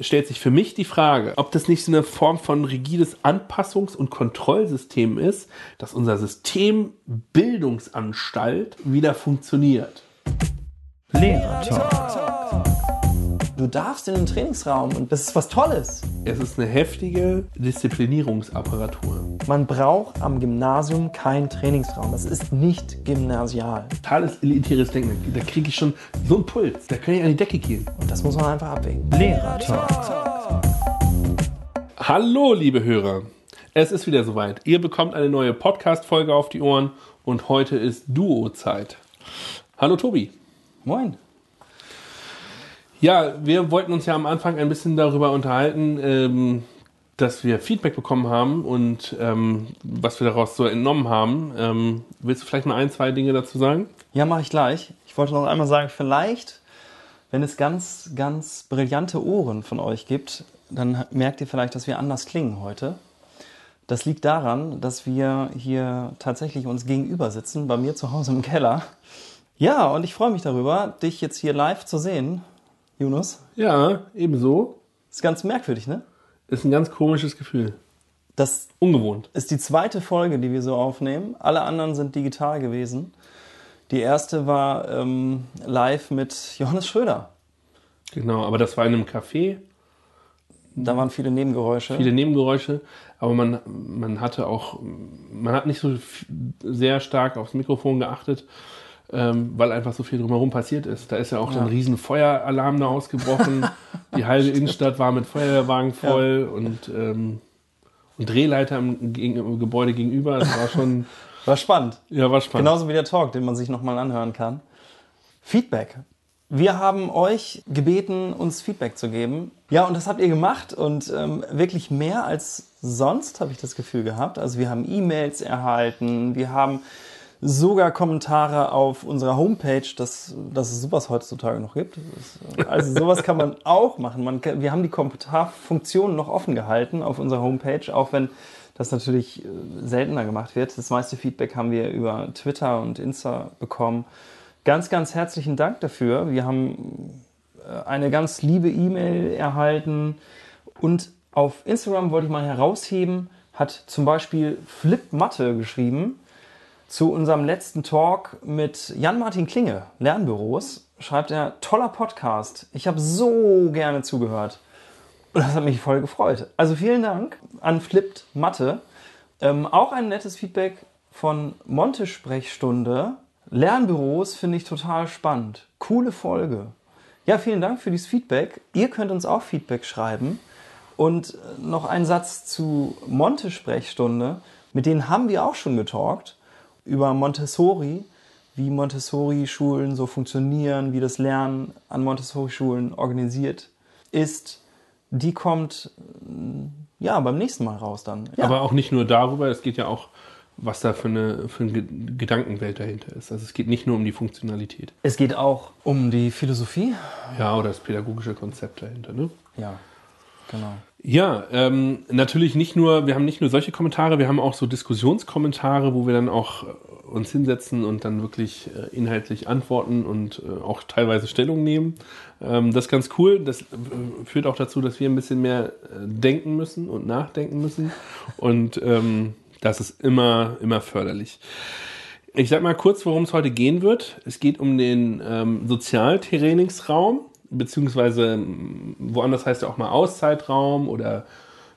stellt sich für mich die Frage, ob das nicht so eine Form von rigides Anpassungs- und Kontrollsystem ist, dass unser System Bildungsanstalt wieder funktioniert. Lehrer Du darfst in den Trainingsraum und das ist was Tolles. Es ist eine heftige Disziplinierungsapparatur. Man braucht am Gymnasium keinen Trainingsraum. Das ist nicht gymnasial. Totales elitäres Denken. Da kriege ich schon so einen Puls. Da kann ich an die Decke gehen. Und das muss man einfach abwägen. Lehrer Talk. Hallo, liebe Hörer. Es ist wieder soweit. Ihr bekommt eine neue Podcast-Folge auf die Ohren und heute ist Duo-Zeit. Hallo, Tobi. Moin. Ja, wir wollten uns ja am Anfang ein bisschen darüber unterhalten, ähm, dass wir Feedback bekommen haben und ähm, was wir daraus so entnommen haben. Ähm, willst du vielleicht mal ein, zwei Dinge dazu sagen? Ja, mache ich gleich. Ich wollte noch einmal sagen, vielleicht, wenn es ganz, ganz brillante Ohren von euch gibt, dann merkt ihr vielleicht, dass wir anders klingen heute. Das liegt daran, dass wir hier tatsächlich uns gegenüber sitzen, bei mir zu Hause im Keller. Ja, und ich freue mich darüber, dich jetzt hier live zu sehen, Yunus. Ja, ebenso. Ist ganz merkwürdig, ne? Ist ein ganz komisches Gefühl. Das Ungewohnt. ist die zweite Folge, die wir so aufnehmen. Alle anderen sind digital gewesen. Die erste war ähm, live mit Johannes Schröder. Genau, aber das war in einem Café. Da waren viele Nebengeräusche. Viele Nebengeräusche, aber man, man hatte auch, man hat nicht so sehr stark aufs Mikrofon geachtet, ähm, weil einfach so viel drumherum passiert ist. Da ist ja auch Ja. ein riesen Feueralarm da ausgebrochen. Die halbe Innenstadt war mit Feuerwehrwagen voll und, ähm, und Drehleiter im, gegen, im Gebäude gegenüber. Das war schon, War spannend. ja, war spannend. Genauso wie der Talk, den man sich nochmal anhören kann. Feedback. Wir haben euch gebeten, uns Feedback zu geben. Ja, und das habt ihr gemacht und ähm, wirklich mehr als sonst, habe ich das Gefühl gehabt. Also wir haben E-Mails erhalten, wir haben sogar Kommentare auf unserer Homepage, dass, dass es sowas heutzutage noch gibt. Äh, also sowas kann man auch machen. Man, wir haben die Kommentarfunktion noch offen gehalten auf unserer Homepage, auch wenn das natürlich äh, seltener gemacht wird. Das meiste Feedback haben wir über Twitter und Insta bekommen. Ganz, ganz herzlichen Dank dafür. Wir haben äh, eine ganz liebe E-Mail erhalten und auf Instagram wollte ich mal herausheben, hat zum Beispiel Flip Matte geschrieben zu unserem letzten Talk mit Jan-Martin Klinge, Lernbüros, schreibt er, toller Podcast. Ich habe so gerne zugehört. Und das hat mich voll gefreut. Also vielen Dank an Flipped Mathe. Ähm, auch ein nettes Feedback von Monte Sprechstunde. Lernbüros finde ich total spannend. Coole Folge. Ja, vielen Dank für dieses Feedback. Ihr könnt uns auch Feedback schreiben. Und äh, noch ein Satz zu Monte Sprechstunde. Mit denen haben wir auch schon getalkt über Montessori, wie Montessori-Schulen so funktionieren, wie das Lernen an Montessori-Schulen organisiert ist. Die kommt ja beim nächsten Mal raus dann. Ja. Aber auch nicht nur darüber, es geht ja auch, was da für eine, für eine Ge- Gedankenwelt dahinter ist. Also es geht nicht nur um die Funktionalität. es geht auch um die Philosophie. Ja, oder das pädagogische Konzept dahinter, ne? Ja, genau. Ja, ähm, natürlich nicht nur, wir haben nicht nur solche Kommentare, wir haben auch so Diskussionskommentare, wo wir dann auch äh, uns hinsetzen und dann wirklich äh, inhaltlich antworten und äh, auch teilweise Stellung nehmen. Ähm, das ist ganz cool. Das äh, führt auch dazu, dass wir ein bisschen mehr äh, denken müssen und nachdenken müssen. Und ähm, das ist immer, immer förderlich. Ich sag mal kurz, worum es heute gehen wird. Es geht um den ähm, Sozialtrainingsraum, beziehungsweise ähm, woanders heißt er auch mal Auszeitraum oder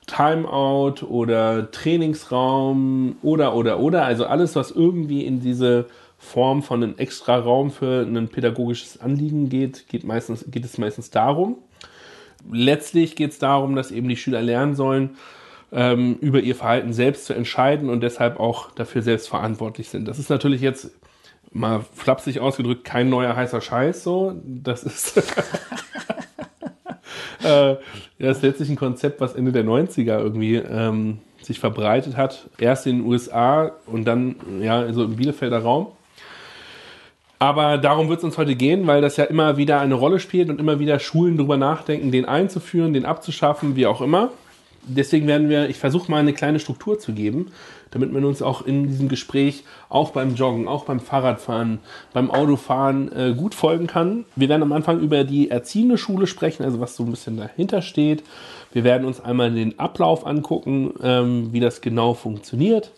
Timeout oder Trainingsraum oder oder oder. Also alles, was irgendwie in diese Form von einem extra Raum für ein pädagogisches Anliegen geht, geht, meistens, geht es meistens darum. Letztlich geht es darum, dass eben die Schüler lernen sollen, ähm, über ihr Verhalten selbst zu entscheiden und deshalb auch dafür selbst verantwortlich sind. Das ist natürlich jetzt mal flapsig ausgedrückt kein neuer heißer Scheiß so. Das ist äh, das ist letztlich ein Konzept, was Ende der 90er irgendwie ähm, sich verbreitet hat. Erst in den USA und dann ja so im Bielefelder Raum. Aber darum wird es uns heute gehen, weil das ja immer wieder eine Rolle spielt und immer wieder Schulen darüber nachdenken, den einzuführen, den abzuschaffen, wie auch immer. Deswegen werden wir, ich versuche mal eine kleine Struktur zu geben, damit man uns auch in diesem Gespräch, auch beim Joggen, auch beim Fahrradfahren, beim Autofahren äh, gut folgen kann. Wir werden am Anfang über die erziehende Schule sprechen, also was so ein bisschen dahinter steht. Wir werden uns einmal den Ablauf angucken, ähm, wie das genau funktioniert.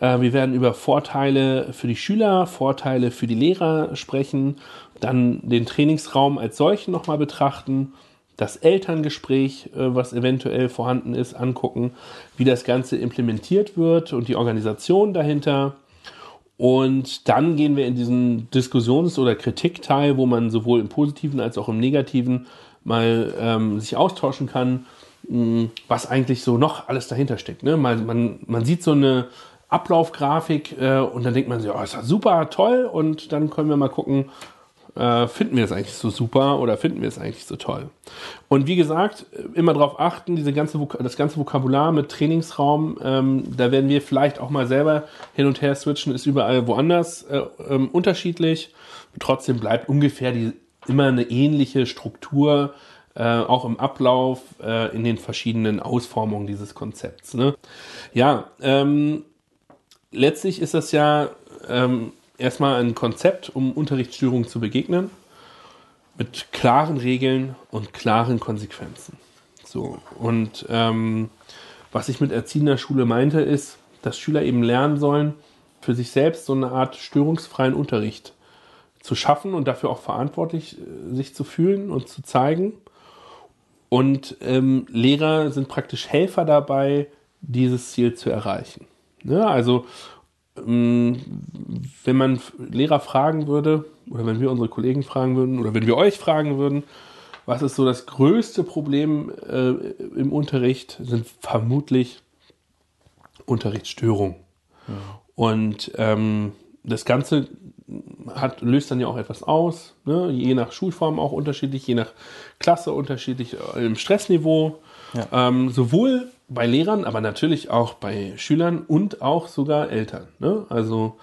Äh, wir werden über Vorteile für die Schüler, Vorteile für die Lehrer sprechen, dann den Trainingsraum als solchen nochmal betrachten das Elterngespräch, äh, was eventuell vorhanden ist, angucken, wie das Ganze implementiert wird und die Organisation dahinter. Und dann gehen wir in diesen Diskussions- oder Kritikteil, wo man sowohl im Positiven als auch im Negativen mal ähm, sich austauschen kann, mh, was eigentlich so noch alles dahinter steckt. Ne? Man, man, man sieht so eine Ablaufgrafik äh, und dann denkt man sich, oh, ist das super toll und dann können wir mal gucken, äh, finden wir es eigentlich so super oder finden wir es eigentlich so toll? Und wie gesagt, immer darauf achten, diese ganze das ganze Vokabular mit Trainingsraum, ähm, da werden wir vielleicht auch mal selber hin und her switchen, ist überall woanders äh, ähm, unterschiedlich. Trotzdem bleibt ungefähr die, immer eine ähnliche Struktur, äh, auch im Ablauf, äh, in den verschiedenen Ausformungen dieses Konzepts. Ne? Ja, ähm, letztlich ist das ja ähm, erstmal ein Konzept, um Unterrichtsstörungen zu begegnen, mit klaren Regeln und klaren Konsequenzen. So, und ähm, was ich mit erziehender Schule meinte, ist, dass Schüler eben lernen sollen, für sich selbst so eine Art störungsfreien Unterricht zu schaffen und dafür auch verantwortlich äh, sich zu fühlen und zu zeigen. Und ähm, Lehrer sind praktisch Helfer dabei, dieses Ziel zu erreichen. Ja, ne, also wenn man Lehrer fragen würde, oder wenn wir unsere Kollegen fragen würden, oder wenn wir euch fragen würden, was ist so das größte Problem äh, im Unterricht, sind vermutlich Unterrichtsstörungen. Ja. Und ähm, das Ganze hat, löst dann ja auch etwas aus, ne? je nach Schulform auch unterschiedlich, je nach Klasse unterschiedlich äh, im Stressniveau. Ja. Ähm, sowohl bei Lehrern, aber natürlich auch bei Schülern und auch sogar Eltern. Ne? Also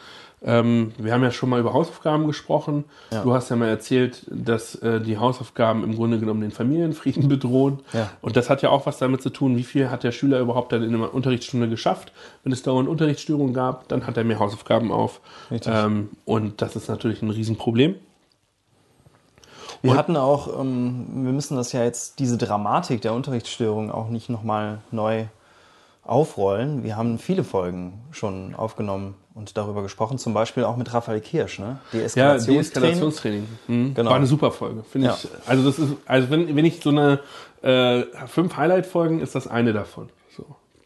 ähm, wir haben ja schon mal über Hausaufgaben gesprochen. Ja. Du hast ja mal erzählt, dass äh, die Hausaufgaben im Grunde genommen den Familienfrieden bedrohen. Ja. Und das hat ja auch was damit zu tun, wie viel hat der Schüler überhaupt dann in einer Unterrichtsstunde geschafft. Wenn es dauernd Unterrichtsstörungen gab, dann hat er mehr Hausaufgaben auf. Ähm, und das ist natürlich ein Riesenproblem. Wir hatten auch, ähm, wir müssen das ja jetzt, diese Dramatik der Unterrichtsstörung auch nicht nochmal neu aufrollen. Wir haben viele Folgen schon aufgenommen und darüber gesprochen, zum Beispiel auch mit Raphael Kirsch, ne? Deeskalationstraining. Ja, Deeskalationstraining. Mhm. Genau. War eine super Folge, finde ja. ich. Also das ist, also wenn, wenn ich so eine äh, fünf Highlight-Folgen, ist das eine davon.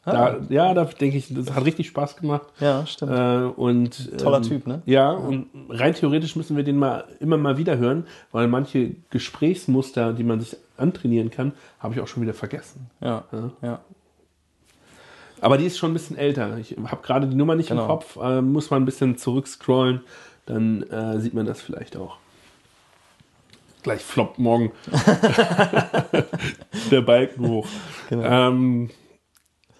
Ah. Da, ja, da denke ich, das hat richtig Spaß gemacht. Ja, stimmt. Äh, und, Toller ähm, Typ, ne? Ja, ja, und rein theoretisch müssen wir den mal immer mal wieder hören, weil manche Gesprächsmuster, die man sich antrainieren kann, habe ich auch schon wieder vergessen. Ja, ja. ja. Aber die ist schon ein bisschen älter. Ich habe gerade die Nummer nicht genau. im Kopf, äh, muss man ein bisschen zurückscrollen, dann äh, sieht man das vielleicht auch. Gleich floppt morgen der Balken hoch. Genau. Ähm,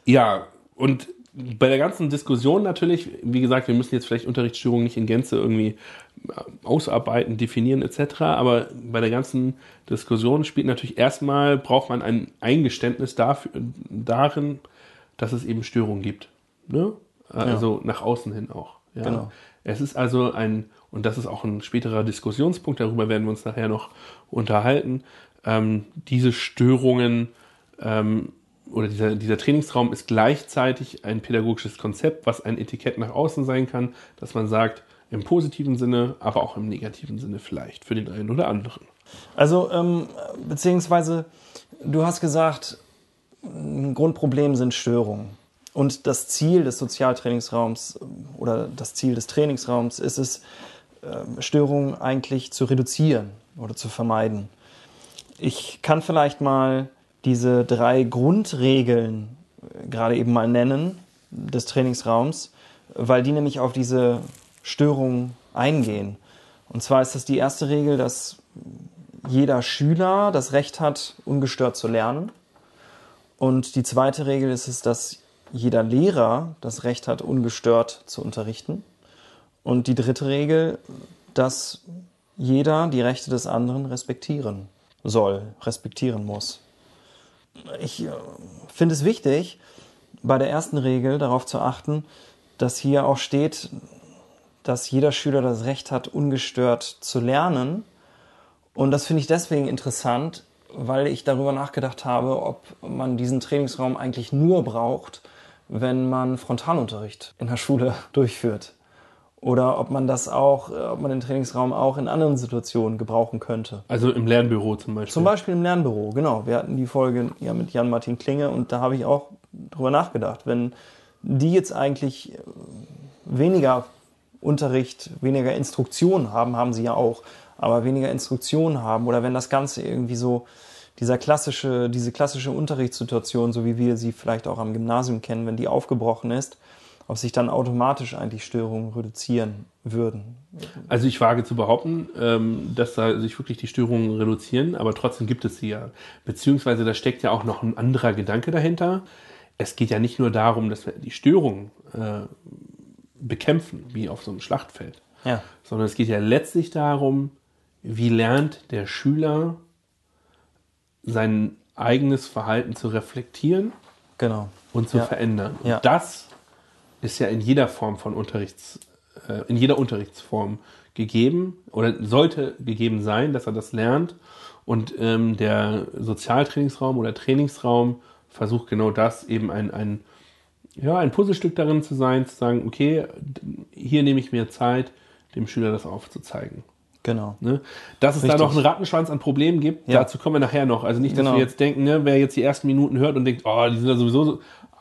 ja, und bei der ganzen Diskussion natürlich, wie gesagt, wir müssen jetzt vielleicht Unterrichtsstörungen nicht in Gänze irgendwie äh, ausarbeiten, definieren etc. Aber bei der ganzen Diskussion spielt natürlich erstmal, braucht man ein Eingeständnis dafür, darin, dass es eben Störungen gibt. Ne? Also ja. nach außen hin auch. Ja? Genau. Es ist also ein, und das ist auch ein späterer Diskussionspunkt, darüber werden wir uns nachher noch unterhalten, ähm, diese Störungen ähm, oder dieser, dieser Trainingsraum ist gleichzeitig ein pädagogisches Konzept, was ein Etikett nach außen sein kann, dass man sagt, im positiven Sinne, aber auch im negativen Sinne vielleicht für den einen oder anderen. Also, ähm, beziehungsweise, du hast gesagt, ein Grundproblem sind Störungen. Und das Ziel des Sozialtrainingsraums oder das Ziel des Trainingsraums ist es, ähm, Störungen eigentlich zu reduzieren oder zu vermeiden. Ich kann vielleicht mal diese drei Grundregeln äh, gerade eben mal nennen des Trainingsraums, weil die nämlich auf diese Störungen eingehen. Und zwar ist das die erste Regel, dass jeder Schüler das Recht hat, ungestört zu lernen. Und die zweite Regel ist es, dass jeder Lehrer das Recht hat, ungestört zu unterrichten. Und die dritte Regel, dass jeder die Rechte des anderen respektieren soll, respektieren muss. Ich äh, finde es wichtig, bei der ersten Regel darauf zu achten, dass hier auch steht, dass jeder Schüler das Recht hat, ungestört zu lernen. Und das finde ich deswegen interessant, weil ich darüber nachgedacht habe, ob man diesen Trainingsraum eigentlich nur braucht, wenn man Frontalunterricht in der Schule durchführt. Oder ob man das auch, äh, ob man den Trainingsraum auch in anderen Situationen gebrauchen könnte. Also im Lernbüro zum Beispiel. Zum Beispiel im Lernbüro, genau. Wir hatten die Folge ja mit Jan-Martin Klinge und da habe ich auch drüber nachgedacht. Wenn die jetzt eigentlich äh, weniger Unterricht, weniger Instruktionen haben, haben sie ja auch, aber weniger Instruktionen haben oder wenn das Ganze irgendwie so dieser klassische, diese klassische Unterrichtssituation, so wie wir sie vielleicht auch am Gymnasium kennen, wenn die aufgebrochen ist, ob sich dann automatisch eigentlich Störungen reduzieren würden. Also ich wage zu behaupten, ähm, dass da sich wirklich die Störungen reduzieren, aber trotzdem gibt es sie ja. Beziehungsweise da steckt ja auch noch ein anderer Gedanke dahinter. Es geht ja nicht nur darum, dass wir die Störungen äh, bekämpfen, wie auf so einem Schlachtfeld, Ja, sondern es geht ja letztlich darum, wie lernt der Schüler sein eigenes Verhalten zu reflektieren genau. und zu Ja. verändern. Und Ja. das ist ja in jeder Form von Unterrichts, äh, in jeder Unterrichtsform gegeben oder sollte gegeben sein, dass er das lernt. Und ähm, der Sozialtrainingsraum oder Trainingsraum versucht genau das, eben ein, ein, ja, ein Puzzlestück darin zu sein, zu sagen, okay, hier nehme ich mir Zeit, dem Schüler das aufzuzeigen. Genau. Ne? Dass es da Richtig. noch einen Rattenschwanz an Problemen gibt, Ja. dazu kommen wir nachher noch. Also nicht, dass Genau. wir jetzt denken, ne, wer jetzt die ersten Minuten hört und denkt, oh, die sind ja sowieso so-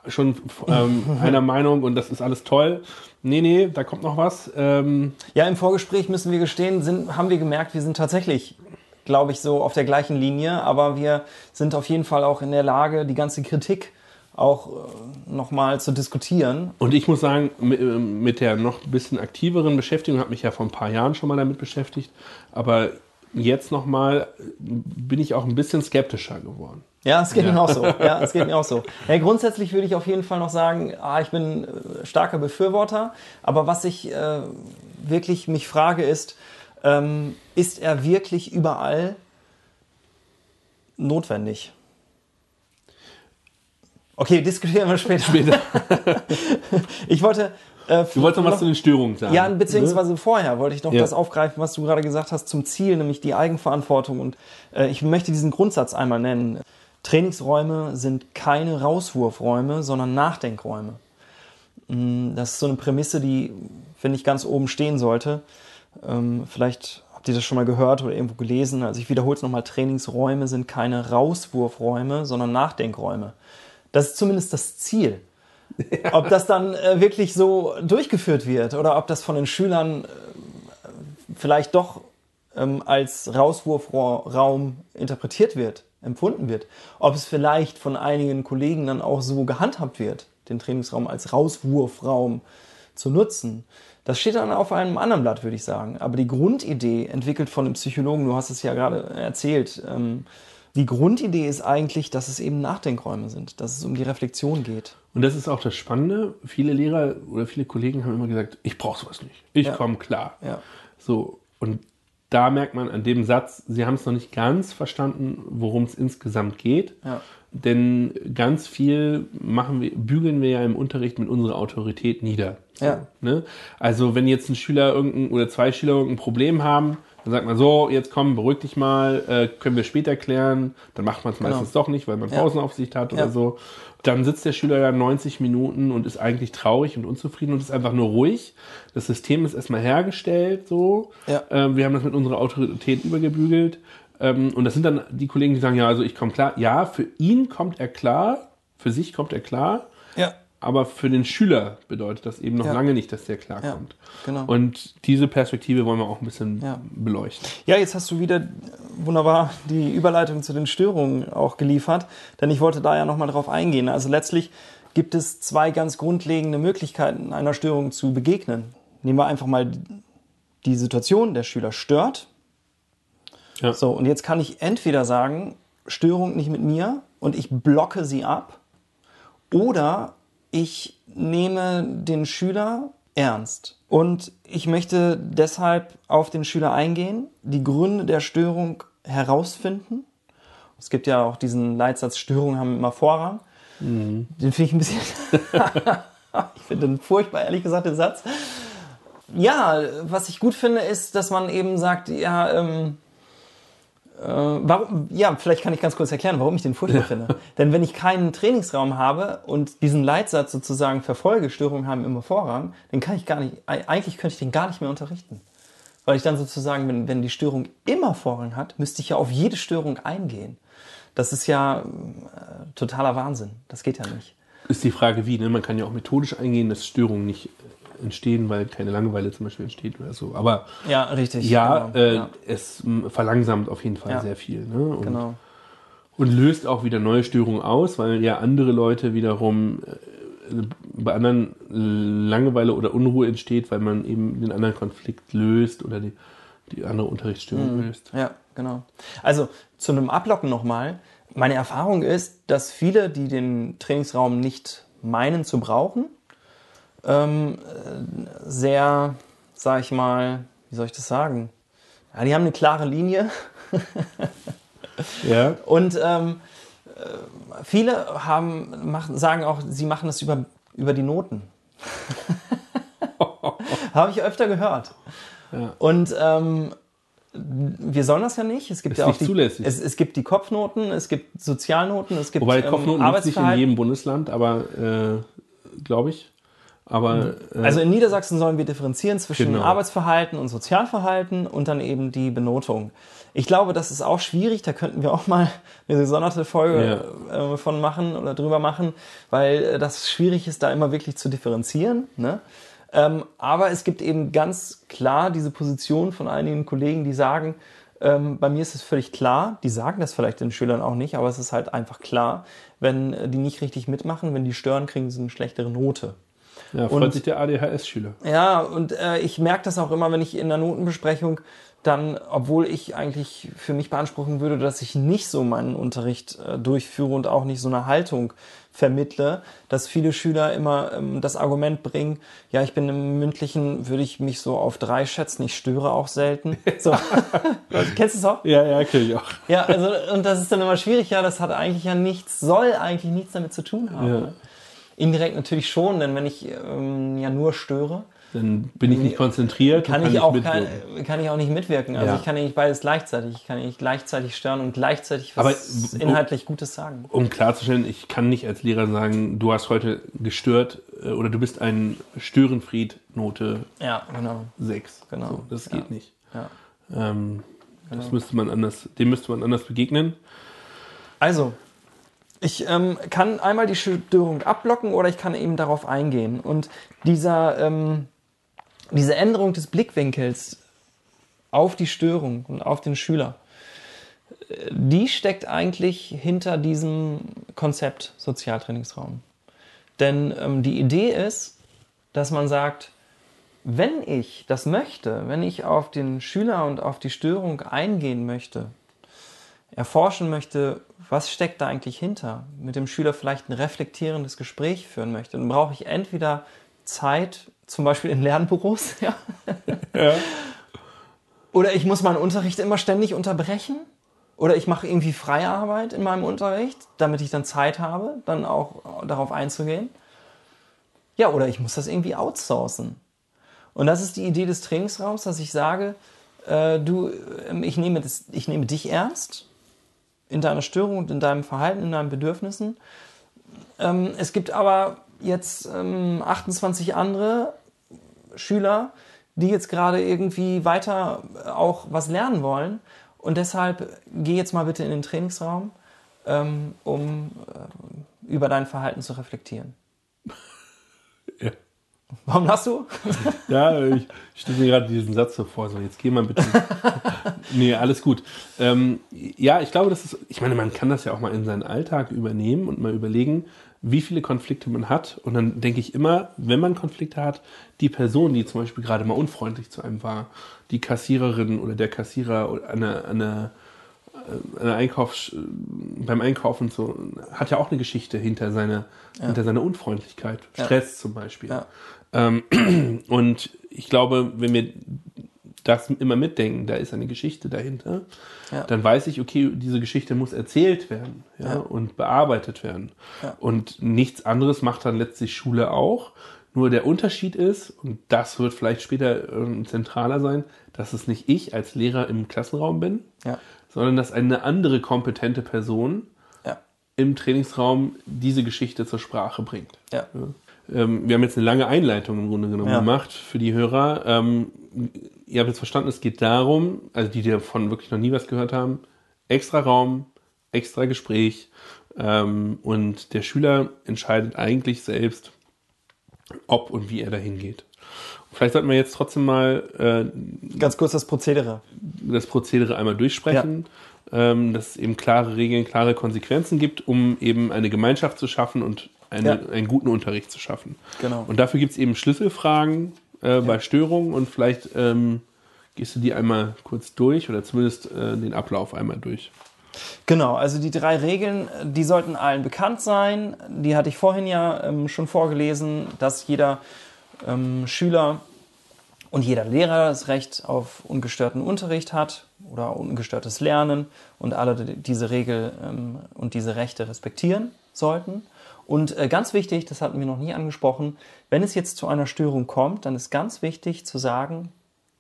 schon ähm, einer Meinung und das ist alles toll. Nee, nee, da kommt noch was. Ähm, Ja, im Vorgespräch müssen wir gestehen, sind, haben wir gemerkt, wir sind tatsächlich, glaube ich, so auf der gleichen Linie, aber wir sind auf jeden Fall auch in der Lage, die ganze Kritik auch äh, nochmal zu diskutieren. und ich muss sagen, mit, ähm, mit der noch ein bisschen aktiveren Beschäftigung, habe mich ja vor ein paar Jahren schon mal damit beschäftigt, aber jetzt nochmal bin ich auch ein bisschen skeptischer geworden. Ja, es geht mir auch so. Ja, es geht mir auch so. Ja, grundsätzlich würde ich auf jeden Fall noch sagen, ah, ich bin äh, starker Befürworter. Aber was ich äh, wirklich mich frage ist, ähm, ist er wirklich überall notwendig? Okay, diskutieren wir später. Später. Ich wollte. Äh, Du wolltest noch was zu den Störungen sagen. ja, beziehungsweise vorher wollte ich noch Ja. das aufgreifen, was du gerade gesagt hast zum Ziel, nämlich die Eigenverantwortung. Und äh, ich möchte diesen Grundsatz einmal nennen. Trainingsräume sind keine Rauswurfräume, sondern Nachdenkräume. Mm, Das ist so eine Prämisse, die, finde ich, ganz oben stehen sollte. Ähm, vielleicht habt ihr das schon mal gehört oder irgendwo gelesen. Also ich wiederhole es nochmal, Trainingsräume sind keine Rauswurfräume, sondern Nachdenkräume. Das ist zumindest das Ziel. Ob das dann äh, wirklich so durchgeführt wird oder ob das von den Schülern äh, vielleicht doch ähm, als Rauswurfraum interpretiert wird, empfunden wird. Ob es vielleicht von einigen Kollegen dann auch so gehandhabt wird, den Trainingsraum als Rauswurfraum zu nutzen. Das steht dann auf einem anderen Blatt, würde ich sagen. Aber die Grundidee, entwickelt von einem Psychologen, du hast es ja gerade erzählt, ähm, die Grundidee ist eigentlich, dass es eben Nachdenkräume sind, dass es um die Reflexion geht. Und das ist auch das Spannende. Viele Lehrer oder viele Kollegen haben immer gesagt, ich brauche sowas nicht. Ich Ja. komme klar. Ja. So, und da merkt man an dem Satz, sie haben es noch nicht ganz verstanden, worum es insgesamt geht. Ja. Denn ganz viel machen wir, bügeln wir ja im Unterricht mit unserer Autorität nieder. Ja. Ne? Also wenn jetzt ein Schüler irgendein oder zwei Schüler irgendein Problem haben, dann sagt man so, jetzt komm, beruhig dich mal, äh, können wir später klären. Dann macht man es meistens doch nicht, weil man Genau. Ja. Pausenaufsicht hat oder Ja. so. Dann sitzt der Schüler da 90 Minuten und ist eigentlich traurig und unzufrieden und ist einfach nur ruhig. Das System ist erstmal hergestellt, so. Ja. Ähm, wir haben das mit unserer Autorität übergebügelt. Ähm, und das sind dann die Kollegen, die sagen, ja, also ich komme klar. Ja, für ihn kommt er klar, für sich kommt er klar. Ja. Aber für den Schüler bedeutet das eben noch Ja. lange nicht, dass der klarkommt. genau. Und diese Perspektive wollen wir auch ein bisschen Ja. beleuchten. Ja, jetzt hast du wieder wunderbar die Überleitung zu den Störungen auch geliefert, denn ich wollte da ja nochmal drauf eingehen. Also letztlich gibt es zwei ganz grundlegende Möglichkeiten, einer Störung zu begegnen. Nehmen wir einfach mal die Situation, der Schüler stört. Ja. So, und jetzt kann ich entweder sagen, Störung nicht mit mir und ich blocke sie ab, oder ich nehme den Schüler ernst. Und ich möchte deshalb auf den Schüler eingehen, die Gründe der Störung herausfinden Es gibt ja auch diesen Leitsatz, Störungen haben immer Vorrang. Den finde ich ein bisschen. ich finde den furchtbar, ehrlich gesagt, den Satz. Ja, was ich gut finde, ist, dass man eben sagt, ja, ähm, äh, warum, ja, vielleicht kann ich ganz kurz erklären, warum ich den furchtbar finde. Denn wenn ich keinen Trainingsraum habe und diesen Leitsatz sozusagen verfolge, Störungen haben immer Vorrang, dann kann ich gar nicht, eigentlich könnte ich den gar nicht mehr unterrichten. Weil ich dann sozusagen, wenn, wenn die Störung immer Vorrang hat, müsste ich ja auf jede Störung eingehen. Das ist ja äh, totaler Wahnsinn. Das geht ja nicht. Ist die Frage wie, ne? Man kann ja auch methodisch eingehen, dass Störungen nicht entstehen, weil keine Langeweile zum Beispiel entsteht oder so. Aber Ja, richtig. ja, genau, äh, ja. es verlangsamt auf jeden Fall Ja. sehr viel. Ne? Und, genau. und löst auch wieder neue Störungen aus, weil ja andere Leute wiederum äh, bei anderen Langeweile oder Unruhe entsteht, weil man eben den anderen Konflikt löst oder die, die andere Unterrichtsstörung löst. Ja, genau. Also zu einem Ablocken nochmal. Meine Erfahrung ist, dass viele, die den Trainingsraum nicht meinen zu brauchen, ähm, äh, sehr, sag ich mal, wie soll ich das sagen? Ja, die haben eine klare Linie Ja, und ähm, äh, viele haben, machen, sagen auch, sie machen das über, über die Noten. Habe ich öfter gehört. Ja. Und ähm, wir sollen das ja nicht. Es gibt Ist ja auch nicht die, zulässig. Es, es gibt die Kopfnoten, es gibt Sozialnoten, es gibt wobei ähm, Kopfnoten gibt es nicht in jedem Bundesland, aber äh, glaube ich. Aber äh, Also in Niedersachsen sollen wir differenzieren zwischen Genau. Arbeitsverhalten und Sozialverhalten und dann eben die Benotung. Ich glaube, das ist auch schwierig. Da könnten wir auch mal eine gesonderte Folge äh, von machen oder drüber machen, weil äh, das schwierig ist, da immer wirklich zu differenzieren. Ne? Ähm, aber es gibt eben ganz klar diese Position von einigen Kollegen, die sagen, ähm, bei mir ist es völlig klar, die sagen das vielleicht den Schülern auch nicht, aber es ist halt einfach klar, wenn äh, die nicht richtig mitmachen, wenn die stören, kriegen sie eine schlechtere Note. Ja, freut und- sich der ADHS-Schüler. Ja, und äh, ich merke das auch immer, wenn ich in der Notenbesprechung dann, obwohl ich eigentlich für mich beanspruchen würde, dass ich nicht so meinen Unterricht äh, durchführe und auch nicht so eine Haltung vermittle, dass viele Schüler immer ähm, das Argument bringen, ja, ich bin im mündlichen, würde ich mich so auf drei schätzen, ich störe auch selten. So. Kennst du es auch? Ja, ja, kenne ich auch. Ja, also, und das ist dann immer schwierig, ja, das hat eigentlich ja nichts, soll eigentlich nichts damit zu tun haben. Ja. Indirekt natürlich schon, denn wenn ich ähm, ja nur störe, Dann bin ich nicht konzentriert kann, und ich auch kann, kann ich auch nicht mitwirken. Also Ja. ich kann ja nicht beides gleichzeitig. Ich kann ja nicht gleichzeitig stören und gleichzeitig Aber was w- inhaltlich Gutes sagen. Um klarzustellen, ich kann nicht als Lehrer sagen, du hast heute gestört äh, oder du bist ein Störenfried Note Ja, genau. 6. Genau. So, das geht nicht. Ja. Ähm, Das müsste man anders, dem müsste man anders begegnen. Also, ich ähm, kann einmal die Störung abblocken oder ich kann eben darauf eingehen. Und dieser, ähm, diese Änderung des Blickwinkels auf die Störung und auf den Schüler, äh, die steckt eigentlich hinter diesem Konzept Sozialtrainingsraum. Denn ähm, die Idee ist, dass man sagt, wenn ich das möchte, wenn ich auf den Schüler und auf die Störung eingehen möchte, erforschen möchte, was steckt da eigentlich hinter, mit dem Schüler vielleicht ein reflektierendes Gespräch führen möchte, dann brauche ich entweder Zeit, zum Beispiel in Lernbüros, ja. oder ich muss meinen Unterricht immer ständig unterbrechen, oder ich mache irgendwie Freiarbeit in meinem Unterricht, damit ich dann Zeit habe, dann auch darauf einzugehen. Ja, oder ich muss das irgendwie outsourcen. Und das ist die Idee des Trainingsraums, dass ich sage, äh, du, ähm, ich nehme, das, ich nehme dich ernst in deiner Störung und in deinem Verhalten, in deinen Bedürfnissen. Ähm, es gibt aber jetzt ähm, 28 andere Schüler, die jetzt gerade irgendwie weiter äh, auch was lernen wollen. Und deshalb geh jetzt mal bitte in den Trainingsraum, ähm, um äh, über dein Verhalten zu reflektieren. Ja. Warum lachst du? Ja, ich stelle mir gerade diesen Satz so vor, so jetzt geh mal bitte. nee, alles gut. Ähm, ja, ich glaube, das ist, ich meine, man kann das ja auch mal in seinen Alltag übernehmen und mal überlegen, wie viele Konflikte man hat. Und dann denke ich immer, wenn man Konflikte hat, die Person, die zum Beispiel gerade mal unfreundlich zu einem war, die Kassiererin oder der Kassierer oder eine, eine, eine Einkaufs, beim Einkaufen so, hat ja auch eine Geschichte hinter seiner, hinter seiner Unfreundlichkeit. Stress zum Beispiel. Ja. Ähm, und ich glaube, wenn wir das immer mitdenken, da ist eine Geschichte dahinter, Ja. dann weiß ich, okay, diese Geschichte muss erzählt werden ja, Ja. und bearbeitet werden. Und nichts anderes macht dann letztlich Schule auch. Nur der Unterschied ist, und das wird vielleicht später ähm, zentraler sein, dass es nicht ich als Lehrer im Klassenraum bin, sondern dass eine andere kompetente Person im Trainingsraum diese Geschichte zur Sprache bringt. Ja. Ähm, wir haben jetzt eine lange Einleitung im Grunde genommen Ja. gemacht für die Hörer. Ähm, ihr habt jetzt verstanden, es geht darum, also die, die davon wirklich noch nie was gehört haben, extra Raum, extra Gespräch ähm, und der Schüler entscheidet eigentlich selbst, ob und wie er dahin geht. Vielleicht sollten wir jetzt trotzdem mal äh, Ganz kurz das Prozedere. das Prozedere einmal durchsprechen, ähm, dass es eben klare Regeln, klare Konsequenzen gibt, um eben eine Gemeinschaft zu schaffen und eine, Ja. einen guten Unterricht zu schaffen. Genau. Und dafür gibt es eben Schlüsselfragen äh, bei Störungen und vielleicht ähm, gehst du die einmal kurz durch oder zumindest äh, den Ablauf einmal durch. Genau, also die drei Regeln, die sollten allen bekannt sein. Die hatte ich vorhin ja ähm, schon vorgelesen, dass jeder ähm, Schüler und jeder Lehrer das Recht auf ungestörten Unterricht hat oder ungestörtes Lernen und alle diese Regel ähm, und diese Rechte respektieren sollten. Und äh, ganz wichtig, das hatten wir noch nie angesprochen, wenn es jetzt zu einer Störung kommt, dann ist ganz wichtig zu sagen,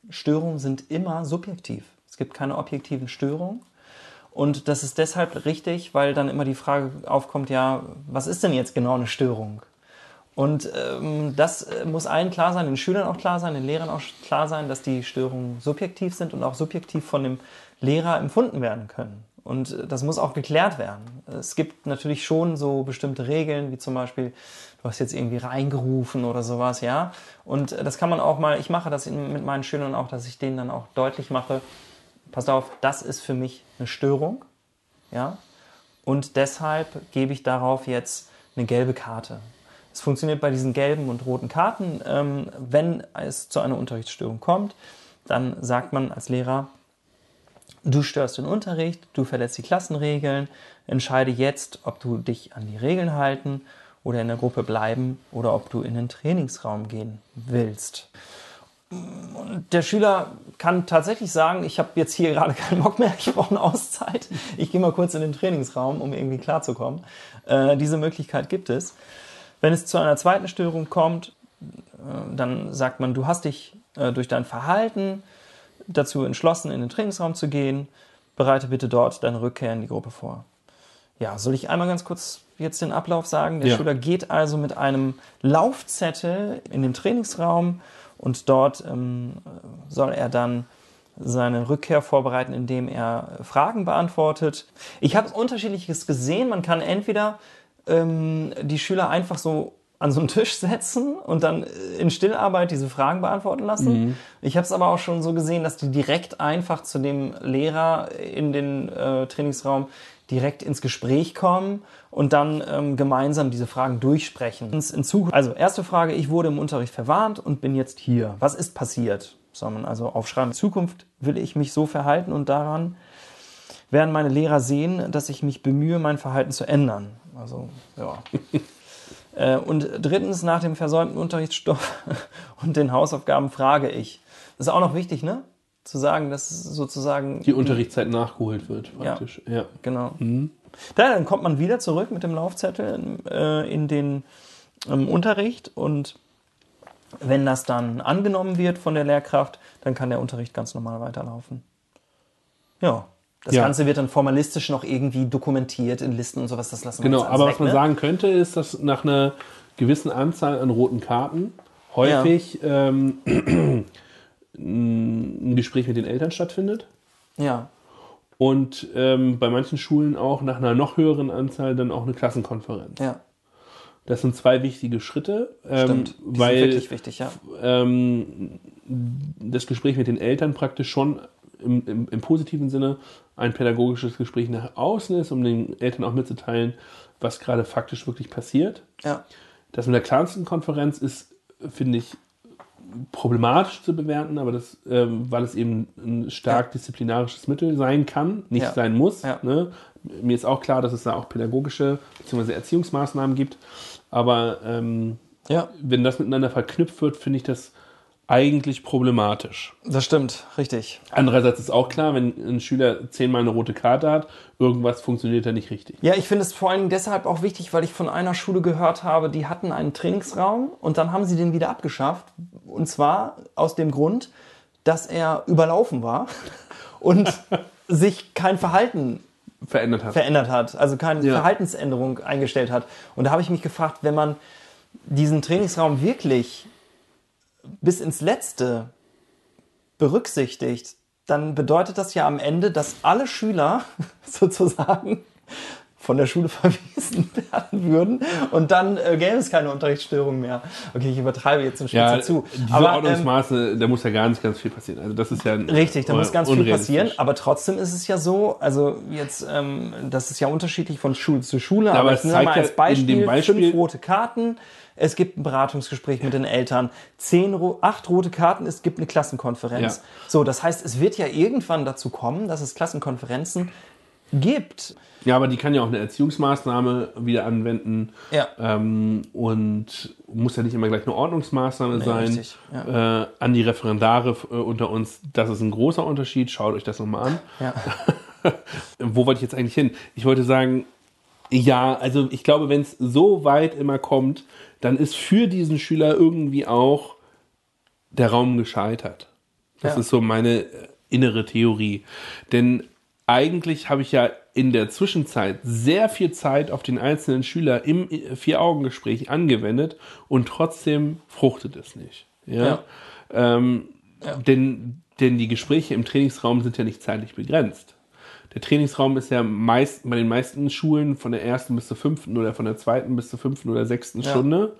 Störungen sind immer subjektiv. Es gibt keine objektiven Störungen. Und das ist deshalb richtig, weil dann immer die Frage aufkommt, ja, was ist denn jetzt genau eine Störung? Und ähm, das äh, muss allen klar sein, den Schülern auch klar sein, den Lehrern auch klar sein, dass die Störungen subjektiv sind und auch subjektiv von dem Lehrer empfunden werden können. Und äh, das muss auch geklärt werden. Es gibt natürlich schon so bestimmte Regeln, wie zum Beispiel, du hast jetzt irgendwie reingerufen oder sowas, ja. Und äh, das kann man auch mal, ich mache das mit meinen Schülern auch, dass ich denen dann auch deutlich mache, passt auf, das ist für mich eine Störung, ja. Und deshalb gebe ich darauf jetzt eine gelbe Karte. Es funktioniert bei diesen gelben und roten Karten. Ähm, wenn es zu einer Unterrichtsstörung kommt, dann sagt man als Lehrer, du störst den Unterricht, du verletzt die Klassenregeln, entscheide jetzt, ob du dich an die Regeln halten oder in der Gruppe bleiben oder ob du in den Trainingsraum gehen willst. Und der Schüler kann tatsächlich sagen, ich habe jetzt hier gerade keinen Bock mehr, ich brauche eine Auszeit. Ich gehe mal kurz in den Trainingsraum, um irgendwie klarzukommen. Äh, diese Möglichkeit gibt es. Wenn es zu einer zweiten Störung kommt, äh, dann sagt man, du hast dich äh, durch dein Verhalten dazu entschlossen, in den Trainingsraum zu gehen. Bereite bitte dort deine Rückkehr in die Gruppe vor. Ja, soll ich einmal ganz kurz jetzt den Ablauf sagen? Der Ja. Schüler geht also mit einem Laufzettel in den Trainingsraum und dort ähm, soll er dann seine Rückkehr vorbereiten, indem er Fragen beantwortet. Ich habe unterschiedliches gesehen. Man kann entweder ähm, die Schüler einfach so an so einen Tisch setzen und dann in Stillarbeit diese Fragen beantworten lassen. Ich habe es aber auch schon so gesehen, dass die direkt einfach zu dem Lehrer in den äh, Trainingsraum direkt ins Gespräch kommen und dann ähm, gemeinsam diese Fragen durchsprechen. In Zukunft, also erste Frage, ich wurde im Unterricht verwarnt und bin jetzt hier. Was ist passiert? Soll man also aufschreiben. In Zukunft will ich mich so verhalten und daran werden meine Lehrer sehen, dass ich mich bemühe, mein Verhalten zu ändern. Also, ja. Äh, Und drittens, nach dem versäumten Unterrichtsstoff und den Hausaufgaben frage ich. Das ist auch noch wichtig, ne? Zu sagen, dass sozusagen. Die Unterrichtszeit nachgeholt wird, praktisch. Ja. Genau. Da, dann kommt man wieder zurück mit dem Laufzettel äh, in den ähm, Unterricht und wenn das dann angenommen wird von der Lehrkraft, dann kann der Unterricht ganz normal weiterlaufen. Ja. Das Ja. Ganze wird dann formalistisch noch irgendwie dokumentiert in Listen und sowas. Das lassen wir Genau, aber weg, was man ne? sagen könnte, ist, dass nach einer gewissen Anzahl an roten Karten häufig ähm, ein Gespräch mit den Eltern stattfindet. Ja, Und ähm, bei manchen Schulen auch nach einer noch höheren Anzahl dann auch eine Klassenkonferenz. ja, Das sind zwei wichtige Schritte, ähm, stimmt. Die sind weil wirklich wichtig, ja. ähm, das Gespräch mit den Eltern praktisch schon im, im, im positiven Sinne ein pädagogisches Gespräch nach außen ist, um den Eltern auch mitzuteilen, was gerade faktisch wirklich passiert. Ja, Das mit der Klassenkonferenz ist, finde ich, problematisch zu bewerten, aber das, ähm, weil es eben ein stark disziplinarisches Mittel sein kann, nicht Ja. sein muss. Ja. Ne? Mir ist auch klar, dass es da auch pädagogische bzw. Erziehungsmaßnahmen gibt, aber ähm, ja, wenn das miteinander verknüpft wird, finde ich das eigentlich problematisch. Das stimmt, richtig. Andererseits ist auch klar, wenn ein Schüler zehnmal eine rote Karte hat, irgendwas funktioniert da nicht richtig. Ja, ich finde es vor allem deshalb auch wichtig, weil ich von einer Schule gehört habe, die hatten einen Trainingsraum und dann haben sie den wieder abgeschafft. Und zwar aus dem Grund, dass er überlaufen war und sich kein Verhalten Verändert hat. verändert hat, also keine Ja. Verhaltensänderung eingestellt hat. Und da habe ich mich gefragt, wenn man diesen Trainingsraum wirklich bis ins Letzte berücksichtigt, dann bedeutet das ja am Ende, dass alle Schüler sozusagen von der Schule verwiesen werden würden und dann äh, gäbe es keine Unterrichtsstörung mehr. Okay, ich übertreibe jetzt ein ja, Spitze zu. Aber, ähm, Ordnungsmaße, da muss ja ganz, ganz viel passieren. Also das ist ja Richtig, da muss ganz viel passieren, aber trotzdem ist es ja so, also jetzt, ähm, das ist ja unterschiedlich von Schule zu Schule, aber aber wir zeigt mal als ja in Beispiel, dem Beispiel- fünf rote Karten, es gibt ein Beratungsgespräch mit den Eltern, zehn, acht rote Karten, es gibt eine Klassenkonferenz. Ja. So, das heißt, es wird ja irgendwann dazu kommen, dass es Klassenkonferenzen gibt. Ja, aber die kann ja auch eine Erziehungsmaßnahme wieder anwenden. Ja. Ähm, und muss ja nicht immer gleich eine Ordnungsmaßnahme sein. richtig, äh, an die Referendare äh, unter uns, das ist ein großer Unterschied. Schaut euch das nochmal an. Ja. Wo wollte ich jetzt eigentlich hin? Ich wollte sagen, ja, also ich glaube, wenn es so weit immer kommt, dann ist für diesen Schüler irgendwie auch der Raum gescheitert. Das Ja. ist so meine äh, innere Theorie. Denn eigentlich habe ich ja in der Zwischenzeit sehr viel Zeit auf den einzelnen Schüler im äh, Vier-Augen-Gespräch angewendet und trotzdem fruchtet es nicht. Ja. Ja. Ähm, Denn, denn die Gespräche im Trainingsraum sind ja nicht zeitlich begrenzt. Der Trainingsraum ist ja meist, bei den meisten Schulen von der ersten bis zur fünften oder von der zweiten bis zur fünften oder sechsten Ja. Stunde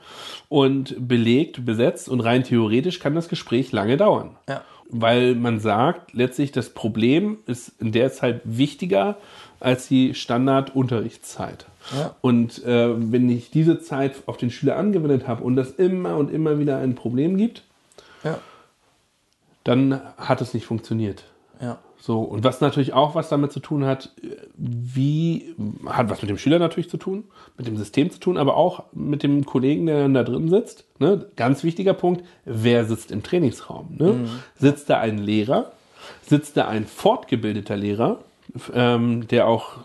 und belegt, besetzt und rein theoretisch kann das Gespräch lange dauern. Ja. Weil man sagt, letztlich das Problem ist in der Zeit wichtiger als die Standardunterrichtszeit. Ja. Und äh, wenn ich diese Zeit auf den Schüler angewendet habe und das immer und immer wieder ein Problem gibt, Ja. dann hat es nicht funktioniert. So, und was natürlich auch was damit zu tun hat, wie, hat was mit dem Schüler natürlich zu tun, mit dem System zu tun, aber auch mit dem Kollegen, der dann da drin sitzt. Ne? Ganz wichtiger Punkt, wer sitzt im Trainingsraum? Ne? Sitzt da ein Lehrer? Sitzt da ein fortgebildeter Lehrer, ähm, der auch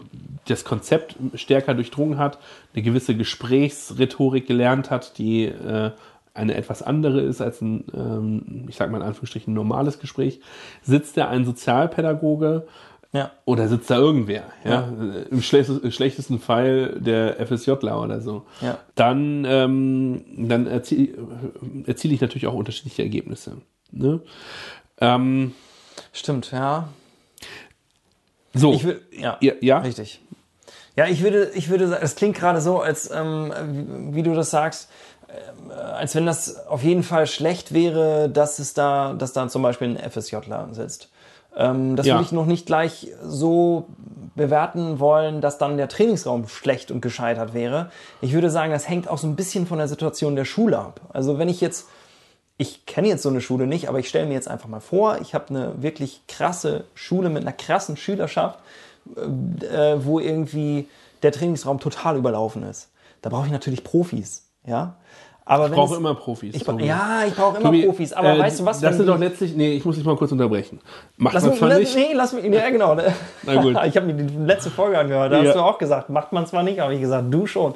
das Konzept stärker durchdrungen hat, eine gewisse Gesprächsrhetorik gelernt hat, die äh, eine etwas andere ist als ein, ähm, ich sag mal in Anführungsstrichen, normales Gespräch, sitzt da ein Sozialpädagoge Ja. oder sitzt da irgendwer, ja, im schlechtesten, im schlechtesten Fall der FSJler oder so, Ja. dann, ähm, dann erzie erziele ich natürlich auch unterschiedliche Ergebnisse. Ne? Ähm, Stimmt, ja. so, Ich will, ja. ja, ja? Richtig. Ja, ich würde, ich würde sagen, es klingt gerade so, als ähm, wie, du das sagst, als wenn das auf jeden Fall schlecht wäre, dass es da, dass da zum Beispiel ein FSJler sitzt. Ähm, das Ja. würde ich noch nicht gleich so bewerten wollen, dass dann der Trainingsraum schlecht und gescheitert wäre. Ich würde sagen, das hängt auch so ein bisschen von der Situation der Schule ab. Also wenn ich jetzt ich kenne jetzt so eine Schule nicht, aber ich stelle mir jetzt einfach mal vor, ich habe eine wirklich krasse Schule mit einer krassen Schülerschaft, äh, wo irgendwie der Trainingsraum total überlaufen ist. Da brauche ich natürlich Profis, ja. Aber Ich wenn brauche immer Profis. ich, Tobi. ja, ich brauche immer Tobi, Profis. Aber äh, weißt du was? Das wenn sind doch letztlich. Nee, ich muss dich mal kurz unterbrechen. Macht Lass man zwar nicht. nee, lass mich, ja genau. Na gut. Ich habe mir die letzte Folge angehört, da Ja. hast du auch gesagt, macht man zwar nicht, aber ich gesagt, du schon.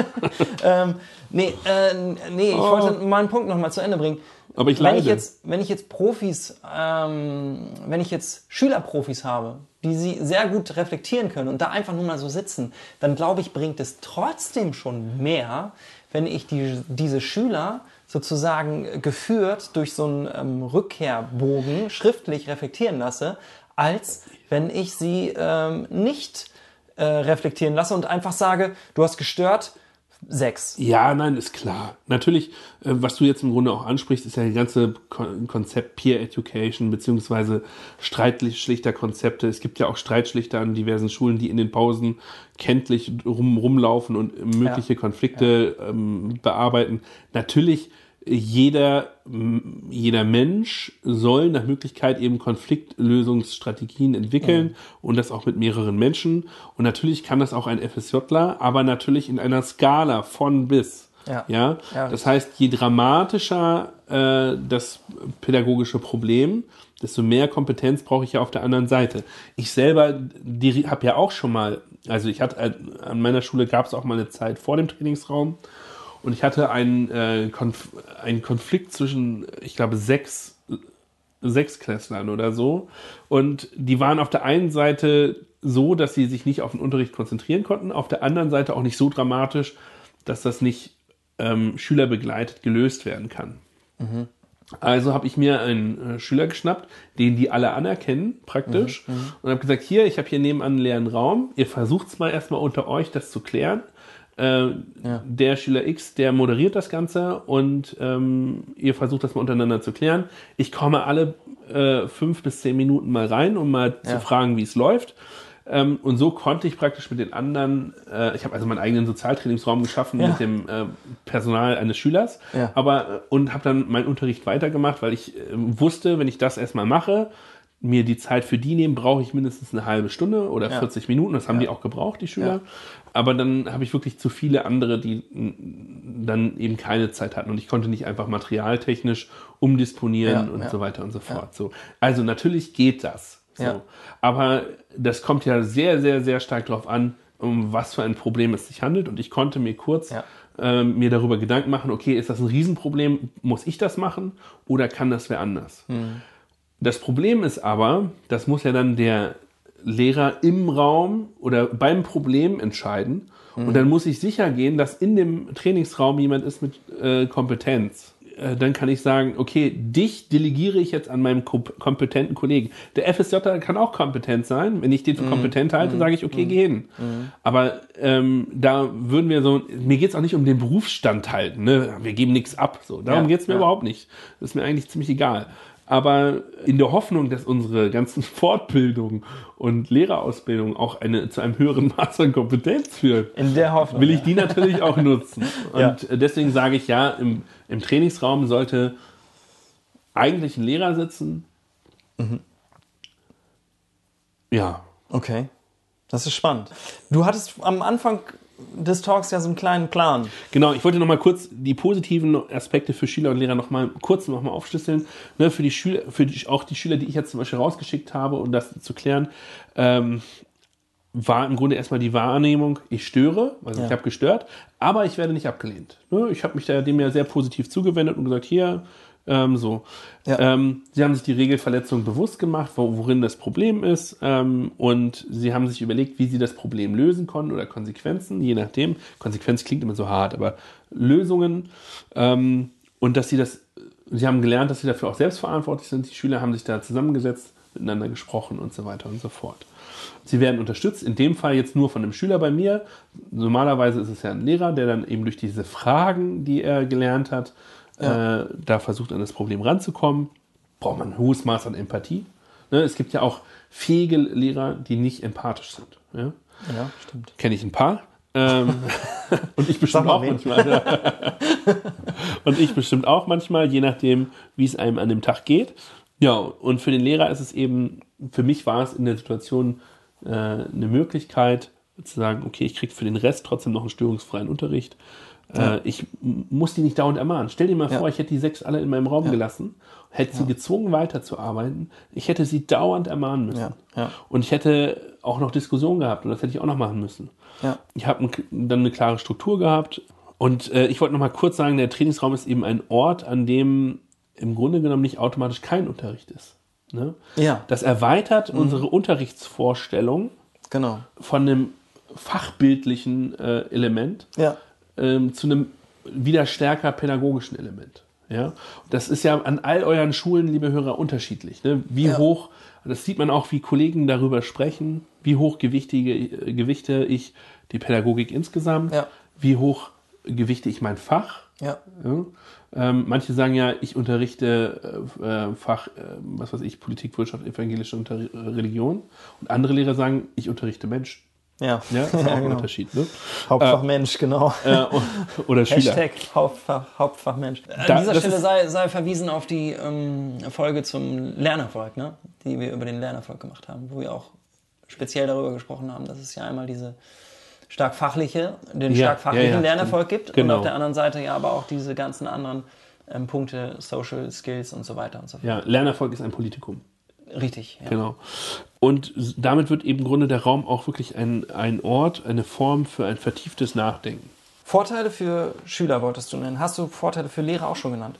ähm, nee, äh, nee, ich Oh. wollte meinen Punkt nochmal zu Ende bringen. Aber ich wenn leide. ich jetzt, wenn ich jetzt Profis, ähm, wenn ich jetzt Schülerprofis habe, die sie sehr gut reflektieren können und da einfach nur mal so sitzen, dann glaube ich, bringt es trotzdem schon mehr, wenn ich die, diese Schüler sozusagen geführt durch so einen ähm, Rückkehrbogen schriftlich reflektieren lasse, als wenn ich sie ähm, nicht äh, reflektieren lasse und einfach sage, du hast gestört, sechs. Ja, nein, ist klar. Natürlich, äh, was du jetzt im Grunde auch ansprichst, ist ja das ganze Kon Konzept Peer Education beziehungsweise Streitschlichterkonzepte. Es gibt ja auch Streitschlichter an diversen Schulen, die in den Pausen kenntlich rum, rumlaufen und mögliche Konflikte ähm, bearbeiten. Natürlich, jeder, jeder Mensch soll nach Möglichkeit eben Konfliktlösungsstrategien entwickeln und das auch mit mehreren Menschen. Und natürlich kann das auch ein FSJler, aber natürlich in einer Skala von bis. Ja. Ja? Ja, das heißt, je dramatischer äh, das pädagogische Problem, desto mehr Kompetenz brauche ich ja auf der anderen Seite. Ich selber habe ja auch schon mal, also ich hatte äh, an meiner Schule gab es auch mal eine Zeit vor dem Trainingsraum und ich hatte einen, äh, Konf einen Konflikt zwischen, ich glaube, sechs, Klässlern oder so. Und die waren auf der einen Seite so, dass sie sich nicht auf den Unterricht konzentrieren konnten, auf der anderen Seite auch nicht so dramatisch, dass das nicht ähm, schülerbegleitet gelöst werden kann. Also habe ich mir einen äh, Schüler geschnappt, den die alle anerkennen, praktisch, und habe gesagt, hier, ich habe hier nebenan einen leeren Raum, ihr versucht es mal erstmal unter euch, das zu klären. Äh, Der Schüler X, der moderiert das Ganze und ähm, ihr versucht das mal untereinander zu klären. Ich komme alle äh, fünf bis zehn Minuten mal rein, um mal Ja. zu fragen, wie es läuft. Ähm, und so konnte ich praktisch mit den anderen, äh, ich habe also meinen eigenen Sozialtrainingsraum geschaffen Ja. mit dem äh, Personal eines Schülers, Ja. aber äh, und habe dann meinen Unterricht weitergemacht, weil ich äh, wusste, wenn ich das erstmal mache, mir die Zeit für die nehmen, brauche ich mindestens eine halbe Stunde oder Ja. 40 Minuten. Das haben Ja. die auch gebraucht, die Schüler. Ja. Aber dann habe ich wirklich zu viele andere, die dann eben keine Zeit hatten und ich konnte nicht einfach materialtechnisch umdisponieren und so weiter und so fort. So. Also natürlich geht das. So. Ja. Aber das kommt ja sehr, sehr, sehr stark darauf an, um was für ein Problem es sich handelt. Und ich konnte mir kurz ähm, mir darüber Gedanken machen, okay, ist das ein Riesenproblem? Muss ich das machen oder kann das wer anders? Hm. Das Problem ist aber, das muss ja dann der Lehrer im Raum oder beim Problem entscheiden. Und dann muss ich sicher gehen, dass in dem Trainingsraum jemand ist mit äh, Kompetenz. Äh, dann kann ich sagen, okay, dich delegiere ich jetzt an meinem ko kompetenten Kollegen. Der FSJ kann auch kompetent sein. Wenn ich den für kompetent halte, sage ich, okay, geh hin. Aber ähm, da würden wir so, mir geht's auch nicht um den Berufsstand halten. Ne? Wir geben nichts ab. So. Darum Ja, geht's mir ja. überhaupt nicht. Das ist mir eigentlich ziemlich egal. Aber in der Hoffnung, dass unsere ganzen Fortbildungen und Lehrerausbildung auch eine, zu einem höheren Maß an Kompetenz führen, In der Hoffnung. will ich die natürlich auch nutzen. Und Ja. deswegen sage ich ja, im, im Trainingsraum sollte eigentlich ein Lehrer sitzen. Ja, Okay. Das ist spannend. Du hattest am Anfang des Talks ja so einen kleinen Plan. Genau, ich wollte noch mal kurz die positiven Aspekte für Schüler und Lehrer noch mal kurz noch mal aufschlüsseln. Ne, für die Schüler, für die, auch die Schüler, die ich jetzt zum Beispiel rausgeschickt habe, um das zu klären, ähm, war im Grunde erstmal die Wahrnehmung, ich störe, also Ja. ich habe gestört, aber ich werde nicht abgelehnt. Ne, ich habe mich da dem ja sehr positiv zugewendet und gesagt, hier, ähm, so. Ja. Ähm, sie haben sich die Regelverletzung bewusst gemacht, wo, worin das Problem ist, ähm, und sie haben sich überlegt, wie sie das Problem lösen konnten oder Konsequenzen, je nachdem. Konsequenz klingt immer so hart, aber Lösungen ähm, und dass sie das, sie haben gelernt, dass sie dafür auch selbstverantwortlich sind. Die Schüler haben sich da zusammengesetzt, miteinander gesprochen und so weiter und so fort. Sie werden unterstützt, in dem Fall jetzt nur von einem Schüler bei mir. Normalerweise ist es ja ein Lehrer, der dann eben durch diese Fragen, die er gelernt hat, Ja. äh, da versucht, an das Problem ranzukommen. Braucht man ein hohes Maß an Empathie. Ne, es gibt ja auch fähige Lehrer, die nicht empathisch sind. Ja? Ja, stimmt. Kenne ich ein paar. Ähm, und ich bestimmt auch wen. manchmal. Und ich bestimmt auch manchmal, je nachdem, wie es einem an dem Tag geht. Ja, und für den Lehrer ist es eben, für mich war es in der Situation äh, eine Möglichkeit zu sagen, okay, ich kriege für den Rest trotzdem noch einen störungsfreien Unterricht. Äh, ich muss die nicht dauernd ermahnen. Stell dir mal Ja. vor, ich hätte die sechs alle in meinem Raum gelassen, hätte sie gezwungen weiterzuarbeiten. Ich hätte sie dauernd ermahnen müssen. Ja, ja. Und ich hätte auch noch Diskussionen gehabt und das hätte ich auch noch machen müssen. Ja. Ich habe dann eine klare Struktur gehabt. Und äh, ich wollte noch mal kurz sagen, der Trainingsraum ist eben ein Ort, an dem im Grunde genommen nicht automatisch kein Unterricht ist. Ne? Ja, Das erweitert unsere Unterrichtsvorstellung genau. von einem fachbildlichen äh, Element Ja, ähm, zu einem wieder stärker pädagogischen Element. Ja, das ist ja an all euren Schulen, liebe Hörer, unterschiedlich. Ne? Wie Ja. hoch, das sieht man auch, wie Kollegen darüber sprechen, wie hoch gewichtige, äh, gewichte ich die Pädagogik insgesamt, Ja. wie hoch gewichte ich mein Fach. ja, Ja? Ähm, manche sagen ja, ich unterrichte äh, äh, Fach, äh, was weiß ich, Politik, Wirtschaft, evangelische Unter Religion. Und andere Lehrer sagen, ich unterrichte Menschen. Ja. Ja, ist auch ein genau. Unterschied. Ne? Hauptfach Mensch, genau. Äh, oder Schüler. Hashtag Hauptfach, Hauptfach Mensch. An Da- dieser Stelle sei, sei verwiesen auf die ähm, Folge zum Lernerfolg, ne? die wir über den Lernerfolg gemacht haben, wo wir auch speziell darüber gesprochen haben, dass es ja einmal diese stark fachliche, den Ja, stark fachlichen ja, ja, Lernerfolg stimmt. gibt Genau. und auf der anderen Seite ja aber auch diese ganzen anderen ähm, Punkte, Social Skills und so weiter und so fort. Ja, Lernerfolg ist ein Politikum. Richtig, ja. Genau. Und damit wird eben im Grunde der Raum auch wirklich ein, ein Ort, eine Form für ein vertieftes Nachdenken. Vorteile für Schüler wolltest du nennen. Hast du Vorteile für Lehrer auch schon genannt?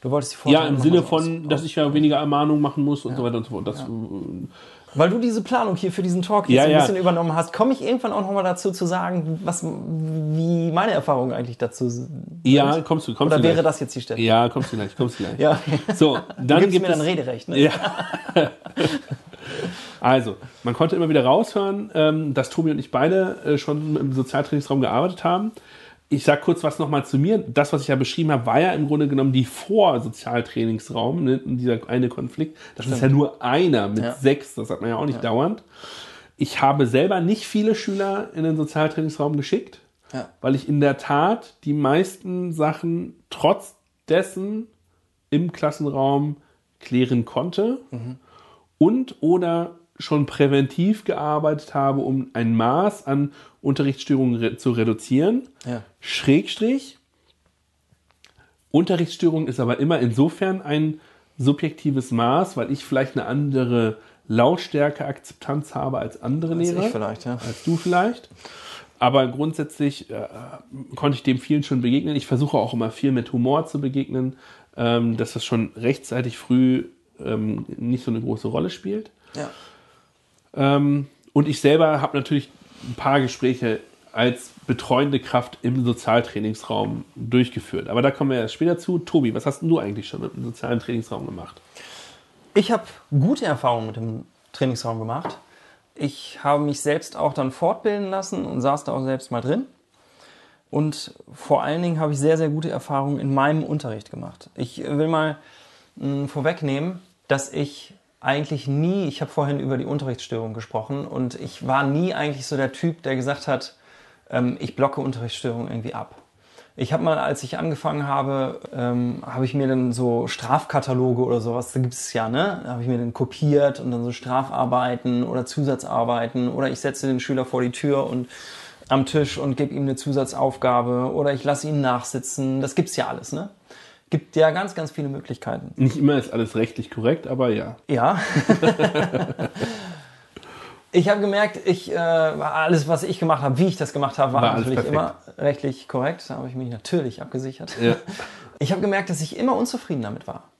Du wolltest die Ja, Vorteile im noch Sinne von, aus- dass ich ja weniger Ermahnung machen muss und so weiter und so fort. Das, Weil du diese Planung hier für diesen Talk jetzt Ja, ein ja. bisschen übernommen hast, komme ich irgendwann auch nochmal dazu zu sagen, was, wie meine Erfahrungen eigentlich dazu sind. Ja, kommst du, kommst Oder du wäre gleich. das jetzt die Stelle? Ja, kommst du gleich, kommst du gleich. Ja. So, Du dann gibst gibt mir dann es, Rederecht. Ne? Ja. Also, man konnte immer wieder raushören, ähm, dass Tobi und ich beide äh, schon im Sozialtrainingsraum gearbeitet haben. Ich sage kurz was nochmal zu mir. Das, was ich ja beschrieben habe, war ja im Grunde genommen die Vor-Sozialtrainingsraum, ne? dieser eine Konflikt. Das ist ja nur einer mit Ja. sechs, das hat man ja auch nicht dauernd. Ich habe selber nicht viele Schüler in den Sozialtrainingsraum geschickt, Ja. weil ich in der Tat die meisten Sachen trotz dessen im Klassenraum klären konnte und oder schon präventiv gearbeitet habe, um ein Maß an Unterrichtsstörungen re zu reduzieren. Ja. Schrägstrich. Unterrichtsstörung ist aber immer insofern ein subjektives Maß, weil ich vielleicht eine andere Lautstärke, Akzeptanz habe als andere Als Lehrer. ich vielleicht, ja. Als du vielleicht. Aber grundsätzlich äh, konnte ich dem vielen schon begegnen. Ich versuche auch immer viel mit Humor zu begegnen, ähm, dass das schon rechtzeitig früh ähm, nicht so eine große Rolle spielt. Ja. Ähm, und ich selber habe natürlich ein paar Gespräche als betreuende Kraft im Sozialtrainingsraum durchgeführt. Aber da kommen wir erst später zu. Tobi, was hast du eigentlich schon im sozialen Trainingsraum gemacht? Ich habe gute Erfahrungen mit dem Trainingsraum gemacht. Ich habe mich selbst auch dann fortbilden lassen und saß da auch selbst mal drin. Und vor allen Dingen habe ich sehr, sehr gute Erfahrungen in meinem Unterricht gemacht. Ich will mal mh, vorwegnehmen, dass ich eigentlich nie, ich habe vorhin über die Unterrichtsstörung gesprochen und ich war nie eigentlich so der Typ, der gesagt hat, ähm, ich blocke Unterrichtsstörungen irgendwie ab. Ich habe mal, als ich angefangen habe, ähm, habe ich mir dann so Strafkataloge oder sowas, da gibt es ja, ne? Habe ich mir dann kopiert und dann so Strafarbeiten oder Zusatzarbeiten oder ich setze den Schüler vor die Tür und am Tisch und gebe ihm eine Zusatzaufgabe oder ich lasse ihn nachsitzen. Das gibt's ja alles, ne? Gibt ja ganz, ganz viele Möglichkeiten. Nicht immer ist alles rechtlich korrekt, aber ja. Ja. ich habe gemerkt, ich äh, alles, was ich gemacht habe, wie ich das gemacht habe, war, War natürlich immer rechtlich korrekt. Da habe ich mich natürlich abgesichert. Ja. Ich habe gemerkt, dass ich immer unzufrieden damit war.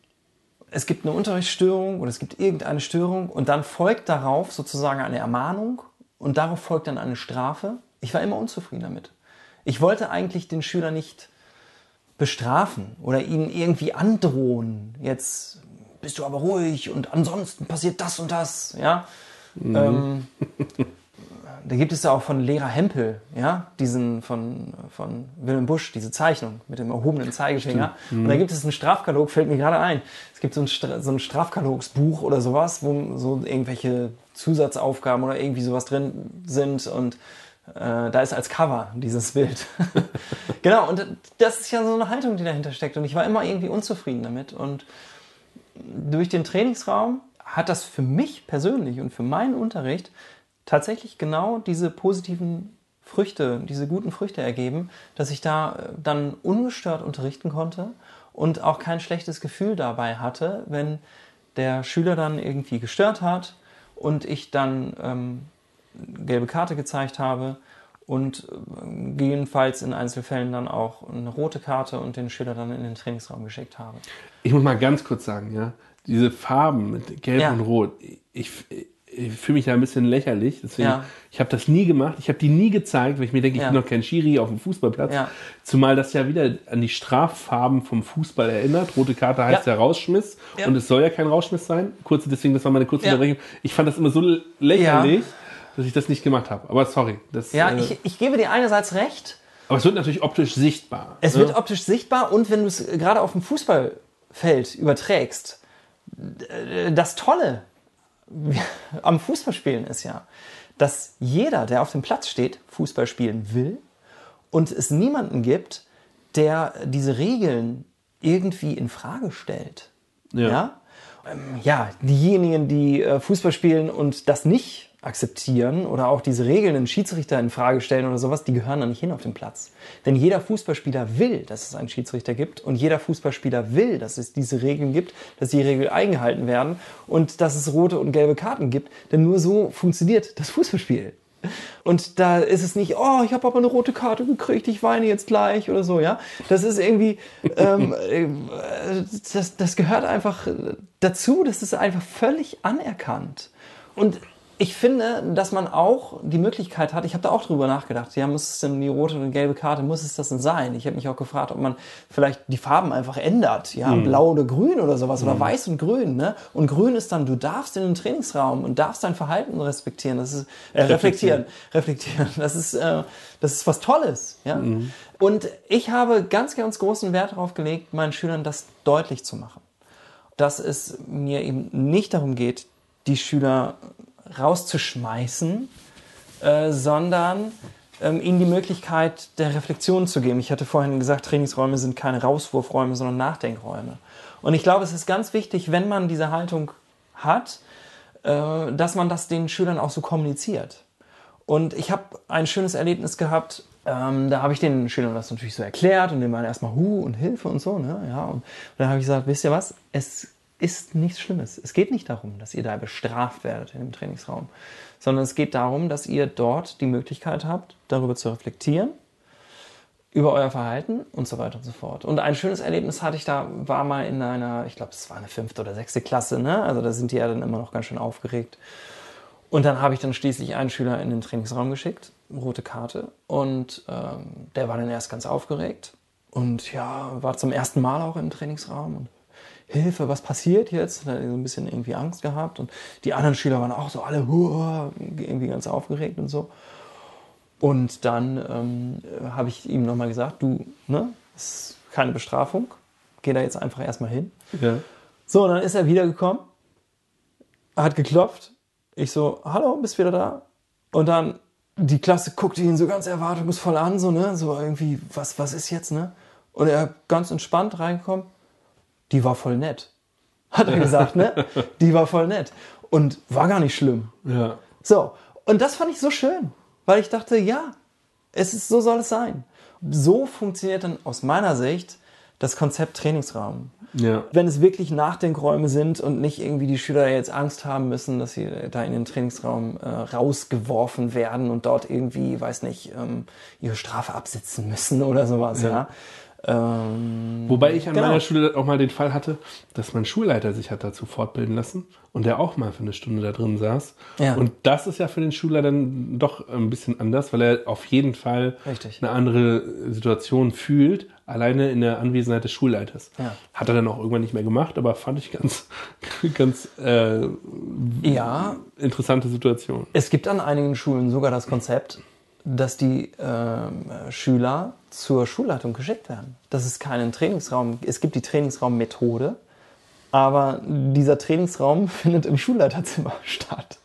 Es gibt eine Unterrichtsstörung oder es gibt irgendeine Störung und dann folgt darauf sozusagen eine Ermahnung und darauf folgt dann eine Strafe. Ich war immer unzufrieden damit. Ich wollte eigentlich den Schüler nicht bestrafen oder ihn irgendwie androhen. Jetzt bist du aber ruhig und ansonsten passiert das und das. Ja. Ähm, da gibt es ja auch von Lehrer Hempel, ja, diesen von, von Wilhelm Busch, diese Zeichnung mit dem erhobenen Zeigefinger. Und da gibt es einen Strafkatalog, fällt mir gerade ein. Es gibt so ein, Stra so ein Strafkatalogsbuch oder sowas, wo so irgendwelche Zusatzaufgaben oder irgendwie sowas drin sind und da ist als Cover dieses Bild. genau, und das ist ja so eine Haltung, die dahinter steckt. Und ich war immer irgendwie unzufrieden damit. Und durch den Trainingsraum hat das für mich persönlich und für meinen Unterricht tatsächlich genau diese positiven Früchte, diese guten Früchte ergeben, dass ich da äh, dann ungestört unterrichten konnte und auch kein schlechtes Gefühl dabei hatte, wenn der Schüler dann irgendwie gestört hat und ich dann ähm, gelbe Karte gezeigt habe und äh, gegebenenfalls in Einzelfällen dann auch eine rote Karte und den Schüler dann in den Trainingsraum geschickt habe. Ich muss mal ganz kurz sagen, ja, diese Farben mit Gelb Ja. und Rot, ich, ich fühle mich da ein bisschen lächerlich. Deswegen, Ja. ich habe das nie gemacht. Ich habe die nie gezeigt, weil ich mir denke, ich Ja. bin noch kein Schiri auf dem Fußballplatz. Ja. Zumal das ja wieder an die Straffarben vom Fußball erinnert. Rote Karte heißt ja. Rausschmiss. Und es soll ja kein Rausschmiss sein. Kurze, deswegen, das war meine kurze. Unterbrechung. Ich fand das immer so lächerlich, dass ich das nicht gemacht habe. Aber sorry. Das, Ja, äh, ich, ich gebe dir einerseits recht, aber es wird natürlich optisch sichtbar. Es ne? wird optisch sichtbar und wenn du es gerade auf dem Fußballfeld überträgst, das Tolle am Fußballspielen ist ja, dass jeder, der auf dem Platz steht, Fußball spielen will und es niemanden gibt, der diese Regeln irgendwie in Frage stellt. Ja. Ja, ähm, ja diejenigen, die äh, Fußball spielen und das nicht akzeptieren oder auch diese Regeln einen Schiedsrichter in Frage stellen oder sowas, die gehören da nicht hin auf den Platz. Denn jeder Fußballspieler will, dass es einen Schiedsrichter gibt und jeder Fußballspieler will, dass es diese Regeln gibt, dass die Regeln eingehalten werden und dass es rote und gelbe Karten gibt. Denn nur so funktioniert das Fußballspiel. Und da ist es nicht, oh, ich habe aber eine rote Karte gekriegt, ich weine jetzt gleich oder so, ja. Das ist irgendwie, ähm, äh, das, das gehört einfach dazu, das ist einfach völlig anerkannt. Und ich finde, dass man auch die Möglichkeit hat, ich habe da auch drüber nachgedacht, ja, muss es denn die rote und gelbe Karte, muss es das denn sein? Ich habe mich auch gefragt, ob man vielleicht die Farben einfach ändert, ja, mhm. blau oder grün oder sowas mhm. oder weiß und grün, ne? Und grün ist dann, du darfst in den Trainingsraum und darfst dein Verhalten respektieren, das ist äh, reflektieren, reflektieren, das ist äh, das ist was Tolles, ja? Mhm. Und ich habe ganz ganz großen Wert darauf gelegt, meinen Schülern das deutlich zu machen. Dass es mir eben nicht darum geht, die Schüler rauszuschmeißen, äh, sondern ähm, ihnen die Möglichkeit der Reflexion zu geben. Ich hatte vorhin gesagt, Trainingsräume sind keine Rauswurfräume, sondern Nachdenkräume. Und ich glaube, es ist ganz wichtig, wenn man diese Haltung hat, äh, dass man das den Schülern auch so kommuniziert. Und ich habe ein schönes Erlebnis gehabt, ähm, da habe ich den Schülern das natürlich so erklärt und denen waren erstmal Hu und Hilfe und so. Ne? Ja, und, und dann habe ich gesagt, wisst ihr was, es ist nichts Schlimmes. Es geht nicht darum, dass ihr da bestraft werdet in dem Trainingsraum, sondern es geht darum, dass ihr dort die Möglichkeit habt, darüber zu reflektieren, über euer Verhalten und so weiter und so fort. Und ein schönes Erlebnis hatte ich da, war mal in einer, ich glaube, es war eine fünfte oder sechste Klasse, ne? Also da sind die ja dann immer noch ganz schön aufgeregt. Und dann habe ich dann schließlich einen Schüler in den Trainingsraum geschickt, rote Karte, und ähm, der war dann erst ganz aufgeregt und ja, war zum ersten Mal auch im Trainingsraum und Hilfe, was passiert jetzt? Da hat so ein bisschen irgendwie Angst gehabt und die anderen Schüler waren auch so alle irgendwie ganz aufgeregt und so. Und dann ähm, habe ich ihm nochmal gesagt, du, ne, ist keine Bestrafung, geh da jetzt einfach erstmal hin. Ja. So, und dann ist er wiedergekommen, hat geklopft. Ich so, hallo, bist wieder da? Und dann die Klasse guckte ihn so ganz erwartungsvoll an, so, ne, so irgendwie, was, was ist jetzt, ne? Und er ganz entspannt reingekommen, die war voll nett. Hat er gesagt, ne? Die war voll nett. Und war gar nicht schlimm. Ja. So. Und das fand ich so schön, weil ich dachte, ja, es ist, so soll es sein. So funktioniert dann aus meiner Sicht das Konzept Trainingsraum. Ja. Wenn es wirklich Nachdenkräume sind und nicht irgendwie die Schüler jetzt Angst haben müssen, dass sie da in den Trainingsraum äh, rausgeworfen werden und dort irgendwie, weiß nicht, ähm, ihre Strafe absitzen müssen oder sowas, ja. ja. Ähm, Wobei ich an genau. meiner Schule auch mal den Fall hatte, dass mein Schulleiter sich hat dazu fortbilden lassen und der auch mal für eine Stunde da drin saß. Ja. Und das ist ja für den Schüler dann doch ein bisschen anders, weil er auf jeden Fall Richtig. eine andere Situation fühlt, alleine in der Anwesenheit des Schulleiters. Ja. Hat er dann auch irgendwann nicht mehr gemacht, aber fand ich ganz, ganz äh, ja. interessante Situation. Es gibt an einigen Schulen sogar das Konzept, dass die äh, Schüler zur Schulleitung geschickt werden. Das ist keinen Trainingsraum. Es gibt die Trainingsraummethode, aber dieser Trainingsraum findet im Schulleiterzimmer statt.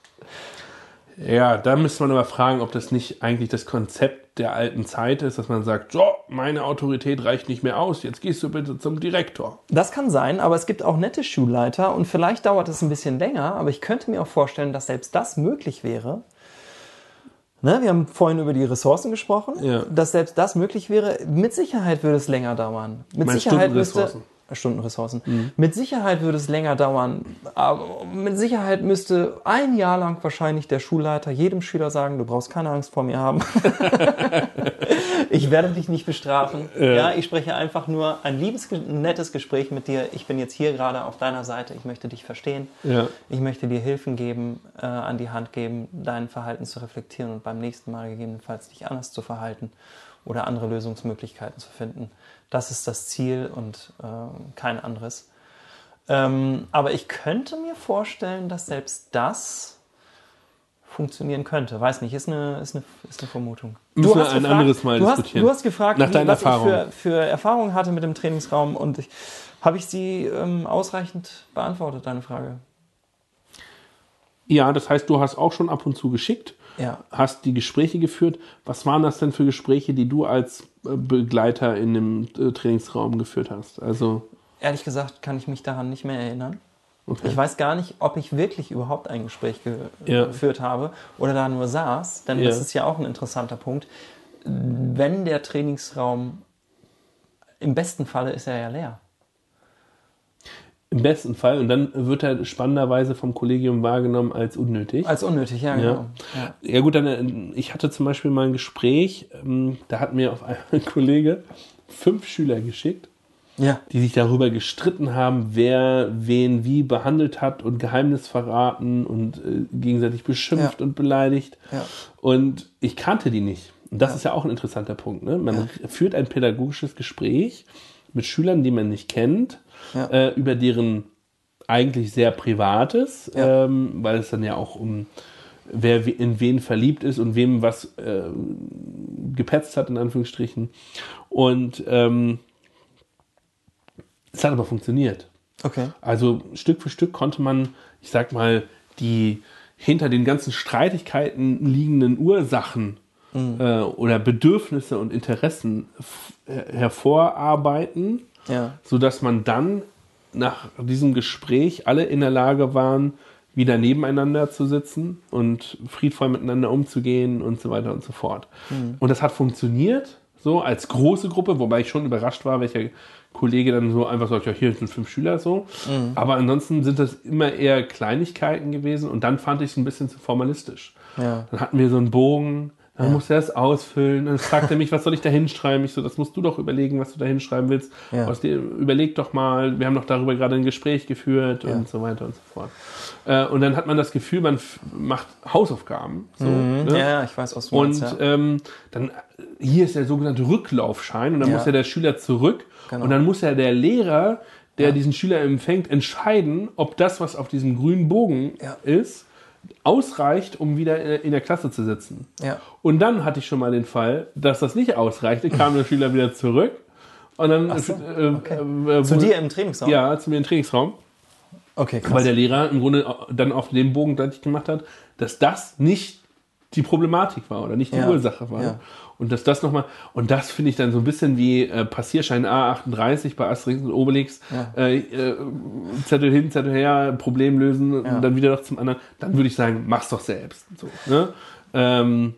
Ja, da müsste man aber fragen, ob das nicht eigentlich das Konzept der alten Zeit ist, dass man sagt, so, meine Autorität reicht nicht mehr aus, jetzt gehst du bitte zum Direktor. Das kann sein, aber es gibt auch nette Schulleiter und vielleicht dauert es ein bisschen länger, aber ich könnte mir auch vorstellen, dass selbst das möglich wäre, Ne, wir haben vorhin über die Ressourcen gesprochen, ja. dass selbst das möglich wäre. Mit Sicherheit würde es länger dauern. Mit Sicherheit müsste Stundenressourcen. Mhm. Mit Sicherheit würde es länger dauern. Aber mit Sicherheit müsste ein Jahr lang wahrscheinlich der Schulleiter jedem Schüler sagen, du brauchst keine Angst vor mir haben. ich werde dich nicht bestrafen. Ja. ja. ich spreche einfach nur ein liebes, nettes Gespräch mit dir. Ich bin jetzt hier gerade auf deiner Seite. Ich möchte dich verstehen. Ja. Ich möchte dir Hilfen geben, äh, an die Hand geben, dein Verhalten zu reflektieren und beim nächsten Mal gegebenenfalls dich anders zu verhalten oder andere Lösungsmöglichkeiten zu finden. Das ist das Ziel und äh, kein anderes. Ähm, aber ich könnte mir vorstellen, dass selbst das funktionieren könnte. Weiß nicht, ist eine, ist eine, ist eine Vermutung. Müssen du hast ein gefragt, anderes Mal du diskutieren. Hast, du hast gefragt, Nach wie, was Erfahrung. ich für, für Erfahrungen hatte mit dem Trainingsraum und ich, habe ich sie ähm, ausreichend beantwortet, deine Frage? Ja, das heißt, du hast auch schon ab und zu geschickt ja. hast die Gespräche geführt. Was waren das denn für Gespräche, die du als äh, Begleiter in dem äh, Trainingsraum geführt hast? Also ehrlich gesagt kann ich mich daran nicht mehr erinnern. Okay. Ich weiß gar nicht, ob ich wirklich überhaupt ein Gespräch ge Ja. geführt habe oder da nur saß, denn Ja. das ist ja auch ein interessanter Punkt. Wenn der Trainingsraum im besten Falle ist er ja leer. Im besten Fall. Und dann wird er spannenderweise vom Kollegium wahrgenommen als unnötig. Als unnötig, ja, genau. Ja. Ja gut, dann, äh, ich hatte zum Beispiel mal ein Gespräch, ähm, da hat mir auf einmal ein Kollege fünf Schüler geschickt, ja. die sich darüber gestritten haben, wer wen wie behandelt hat und Geheimnis verraten und äh, gegenseitig beschimpft Ja. und beleidigt. Ja. Und ich kannte die nicht. Und das ist ja auch ein interessanter Punkt. Ne? Man führt ein pädagogisches Gespräch mit Schülern, die man nicht kennt, äh, über deren eigentlich sehr Privates, ähm, weil es dann ja auch um wer we- in wen verliebt ist und wem was äh, gepetzt hat, in Anführungsstrichen. Und ähm, es hat aber funktioniert. Okay. Also Stück für Stück konnte man, ich sag mal, die hinter den ganzen Streitigkeiten liegenden Ursachen äh, oder Bedürfnisse und Interessen her- hervorarbeiten, Ja. sodass man dann nach diesem Gespräch alle in der Lage waren, wieder nebeneinander zu sitzen und friedvoll miteinander umzugehen und so weiter und so fort. Und das hat funktioniert, so als große Gruppe, wobei ich schon überrascht war, welcher Kollege dann so einfach sagt, ja, hier sind fünf Schüler so. Aber ansonsten sind das immer eher Kleinigkeiten gewesen und dann fand ich es ein bisschen zu formalistisch. Ja. Dann hatten wir so einen Bogen, dann musste er es ausfüllen. Dann fragte er mich, was soll ich da hinschreiben? Ich so, das musst du doch überlegen, was du da hinschreiben willst. Ja. Aus dir, überleg doch mal, wir haben doch darüber gerade ein Gespräch geführt und so weiter und so fort. Äh, und dann hat man das Gefühl, man macht Hausaufgaben. So, ne? Ja, ja, ich weiß, was du Und meinst. Ja. ähm, dann hier ist der sogenannte Rücklaufschein und dann Ja. muss ja der Schüler zurück Genau. und dann muss ja der Lehrer, der diesen Schüler empfängt, entscheiden, ob das, was auf diesem grünen Bogen Ja. ist, ausreicht, um wieder in der Klasse zu sitzen. Ja. Und dann hatte ich schon mal den Fall, dass das nicht ausreichte, kam der Schüler wieder zurück und dann so, äh, okay. äh, Zu wurde- dir im Trainingsraum? ja zu mir im Trainingsraum, Okay, krass. weil der Lehrer im Grunde dann auf dem Bogen deutlich gemacht hat, dass das nicht die Problematik war oder nicht die Ja. Ursache war. Ja. Und dass das nochmal, und das finde ich dann so ein bisschen wie äh, Passierschein A38 bei Asterix und Obelix, Ja. äh, äh, Zettel hin, Zettel her, Problem lösen und dann wieder noch zum anderen, dann würde ich sagen, mach's doch selbst. So, ne? ähm,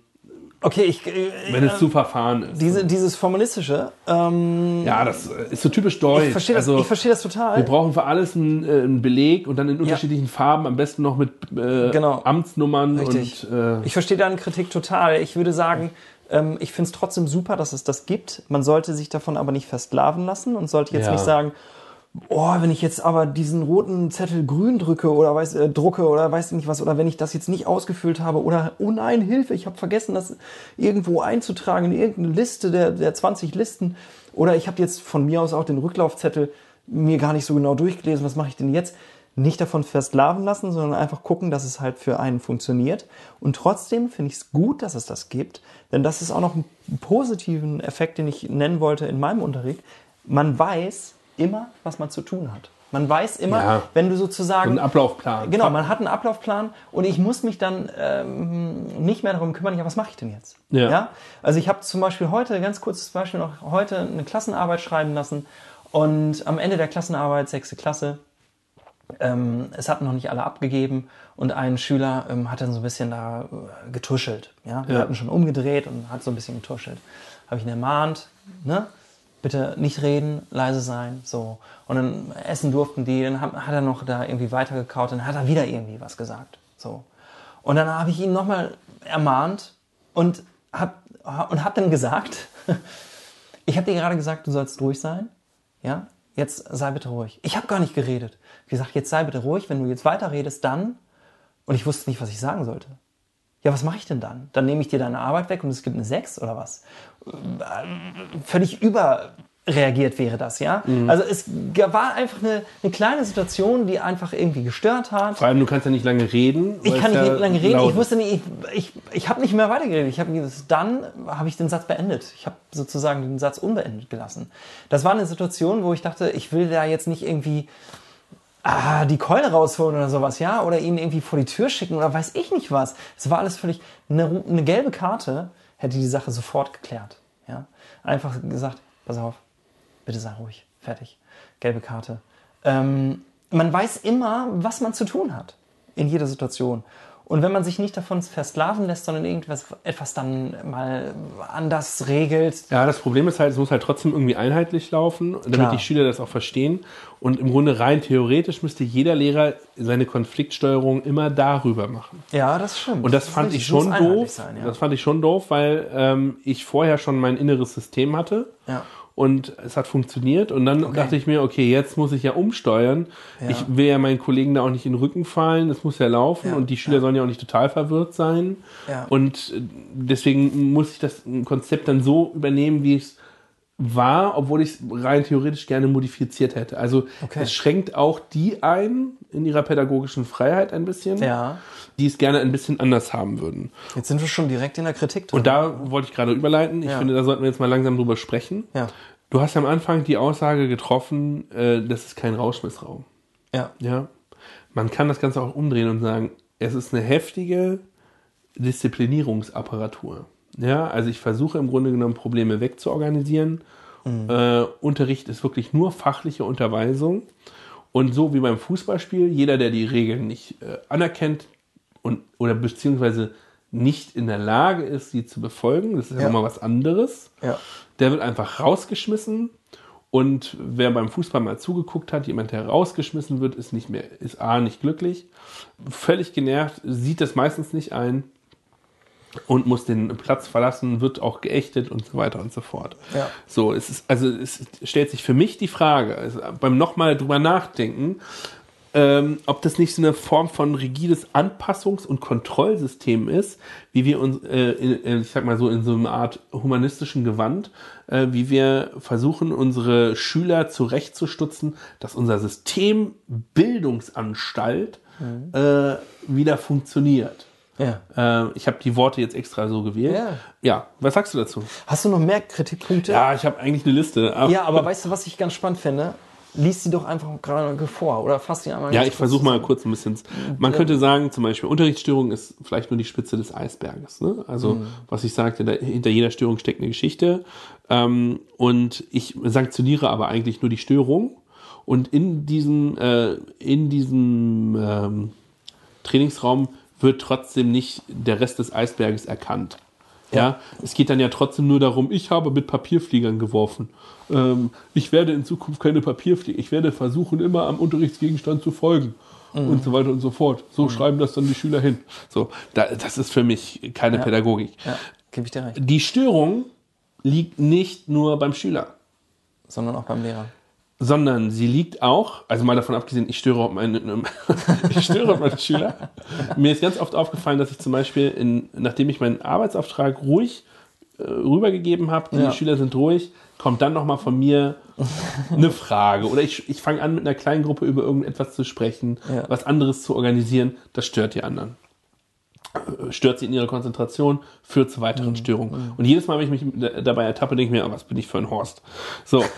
okay, ich, äh, wenn es zu verfahren ist. diese, dieses Formalistische, ähm, ja, das äh, ist so typisch deutsch. ich verstehe das, also, ich verstehe das total. wir brauchen für alles einen, äh, einen Beleg und dann in unterschiedlichen Farben, am besten noch mit äh, Genau. Amtsnummern Richtig. und äh, Ich verstehe deine Kritik total. Ich würde sagen, ähm, ich finde es trotzdem super, dass es das gibt. Man sollte sich davon aber nicht versklaven lassen und sollte jetzt Ja. nicht sagen, oh, wenn ich jetzt aber diesen roten Zettel grün drücke oder weiß, äh, drucke oder weiß ich nicht was, oder wenn ich das jetzt nicht ausgefüllt habe oder, oh nein, Hilfe, ich habe vergessen, das irgendwo einzutragen in irgendeine Liste der, der 20 Listen. Oder ich habe jetzt von mir aus auch den Rücklaufzettel mir gar nicht so genau durchgelesen, was mache ich denn jetzt? Nicht davon versklaven lassen, sondern einfach gucken, dass es halt für einen funktioniert. Und trotzdem finde ich es gut, dass es das gibt, denn das ist auch noch ein positiven Effekt, den ich nennen wollte in meinem Unterricht. Man weiß immer, was man zu tun hat. Man weiß immer, Ja. wenn du sozusagen einen Ablaufplan. Genau, man hat einen Ablaufplan und ich muss mich dann ähm, nicht mehr darum kümmern, ja, was mache ich denn jetzt? Ja. Also ich habe zum Beispiel heute, ganz kurzes Beispiel noch, heute eine Klassenarbeit schreiben lassen und am Ende der Klassenarbeit, sechste Klasse, ähm, es hatten noch nicht alle abgegeben und ein Schüler ähm, hat dann so ein bisschen da äh, getuschelt. Ja? Wir Ja. hatten schon umgedreht und hat so ein bisschen getuschelt. Habe ich ihn ermahnt, ne? Bitte nicht reden, leise sein, so. Und dann essen durften die, dann hat, hat er noch da irgendwie weitergekaut, dann hat er wieder irgendwie was gesagt, so. Und dann habe ich ihn nochmal ermahnt und hab, und hab dann gesagt, ich habe dir gerade gesagt, du sollst ruhig sein, ja, jetzt sei bitte ruhig. Ich habe gar nicht geredet. Wie gesagt, jetzt sei bitte ruhig, wenn du jetzt weiterredest, dann, und ich wusste nicht, was ich sagen sollte. Ja, was mache ich denn dann? Dann nehme ich dir deine Arbeit weg und es gibt eine 6 oder was? Völlig überreagiert wäre das, ja? Also es war einfach eine, eine kleine Situation, die einfach irgendwie gestört hat. Vor allem, du kannst ja nicht lange reden. Ich kann nicht ja lange reden. Ich wusste nicht, ich, ich, ich habe nicht mehr weitergeredet. Ich habe dann habe ich den Satz beendet. Ich habe sozusagen den Satz unbeendet gelassen. Das war eine Situation, wo ich dachte, ich will da jetzt nicht irgendwie ah, die Keule rausholen oder sowas, ja, oder ihn irgendwie vor die Tür schicken oder weiß ich nicht was. Es war alles völlig eine, eine gelbe Karte hätte die Sache sofort geklärt, ja. Einfach gesagt, pass auf, bitte sei ruhig, fertig, gelbe Karte. Ähm, man weiß immer, was man zu tun hat in jeder Situation. Und wenn man sich nicht davon versklaven lässt, sondern irgendwas etwas dann mal anders regelt. Ja, das Problem ist halt, es muss halt trotzdem irgendwie einheitlich laufen, damit Klar. die Schüler das auch verstehen. Und im Grunde rein theoretisch müsste jeder Lehrer seine Konfliktsteuerung immer darüber machen. Ja, das stimmt. Und das, ist fand ich schon doof. Sein, ja. Das fand ich schon doof, weil ähm, ich vorher schon mein inneres System hatte. Ja. Und es hat funktioniert. Und dann dachte ich mir, okay, jetzt muss ich ja umsteuern. Ja. Ich will ja meinen Kollegen da auch nicht in den Rücken fallen. Es muss ja laufen. Ja. Und die Schüler sollen ja auch nicht total verwirrt sein. Ja. Und äh, deswegen muss ich das Konzept dann so übernehmen, wie es war, obwohl ich es rein theoretisch gerne modifiziert hätte. Also Okay. es schränkt auch die ein in ihrer pädagogischen Freiheit ein bisschen, Ja. die es gerne ein bisschen anders haben würden. Jetzt sind wir schon direkt in der Kritik drin. Und da wollte ich gerade überleiten. Ich Ja. finde, da sollten wir jetzt mal langsam drüber sprechen. ja. Du hast ja am Anfang die Aussage getroffen, äh, das ist kein Rauschmissraum. Ja. Ja. Man kann das Ganze auch umdrehen und sagen, es ist eine heftige Disziplinierungsapparatur. Ja, also ich versuche im Grunde genommen Probleme wegzuorganisieren. Äh, Unterricht ist wirklich nur fachliche Unterweisung. Und so wie beim Fußballspiel, jeder, der die Regeln nicht äh, anerkennt und oder beziehungsweise nicht in der Lage ist, sie zu befolgen, das ist ja, Ja. nochmal was anderes, Ja. Der wird einfach rausgeschmissen. Und wer beim Fußball mal zugeguckt hat, jemand, der rausgeschmissen wird, ist nicht mehr, ist A, nicht glücklich, völlig genervt, sieht das meistens nicht ein und muss den Platz verlassen, wird auch geächtet und so weiter und so fort. Ja. So, es ist, also es stellt sich für mich die Frage, also beim nochmal drüber nachdenken, ähm, ob das nicht so eine Form von rigides Anpassungs- und Kontrollsystem ist, wie wir uns, äh, in, äh, ich sag mal so, in so einer Art humanistischen Gewand, äh, wie wir versuchen, unsere Schüler zurechtzustutzen, dass unser System Bildungsanstalt äh, wieder funktioniert. Ja. Äh, ich habe die Worte jetzt extra so gewählt. Ja. ja, was sagst du dazu? Hast du noch mehr Kritikpunkte? Ja, ich habe eigentlich eine Liste. Ja, aber weißt du, was ich ganz spannend finde? Lies sie doch einfach gerade vor oder fass sie einmal Ja, ich versuche mal kurz ein bisschen. Man könnte sagen, zum Beispiel, Unterrichtsstörung ist vielleicht nur die Spitze des Eisberges. Ne? Also, Mhm. was ich sagte, da, hinter jeder Störung steckt eine Geschichte. Ähm, und ich sanktioniere aber eigentlich nur die Störung. Und in diesem, äh, in diesem ähm, Trainingsraum wird trotzdem nicht der Rest des Eisberges erkannt. Ja, es geht dann ja trotzdem nur darum, ich habe mit Papierfliegern geworfen. Ähm, ich werde in Zukunft keine Papierflieger, ich werde versuchen, immer am Unterrichtsgegenstand zu folgen. Und so weiter und so fort. So schreiben das dann die Schüler hin. So, da, das ist für mich keine Pädagogik. Ja, gebe ich dir recht. Die Störung liegt nicht nur beim Schüler Sondern auch beim Lehrer. Sondern sie liegt auch, also mal davon abgesehen, ich störe auf meine, ich störe meine Schüler. Mir ist ganz oft aufgefallen, dass ich zum Beispiel, in, nachdem ich meinen Arbeitsauftrag ruhig äh, rübergegeben habe, die Ja. Schüler sind ruhig, kommt dann nochmal von mir eine Frage. Oder ich, ich fange an, mit einer kleinen Gruppe über irgendetwas zu sprechen, Ja. was anderes zu organisieren. Das stört die anderen. Äh, Stört sie in ihrer Konzentration, führt zu Mhm. weiteren Störungen. Und jedes Mal, wenn ich mich da- dabei ertappe, denke ich mir, oh, was bin ich für ein Horst? So.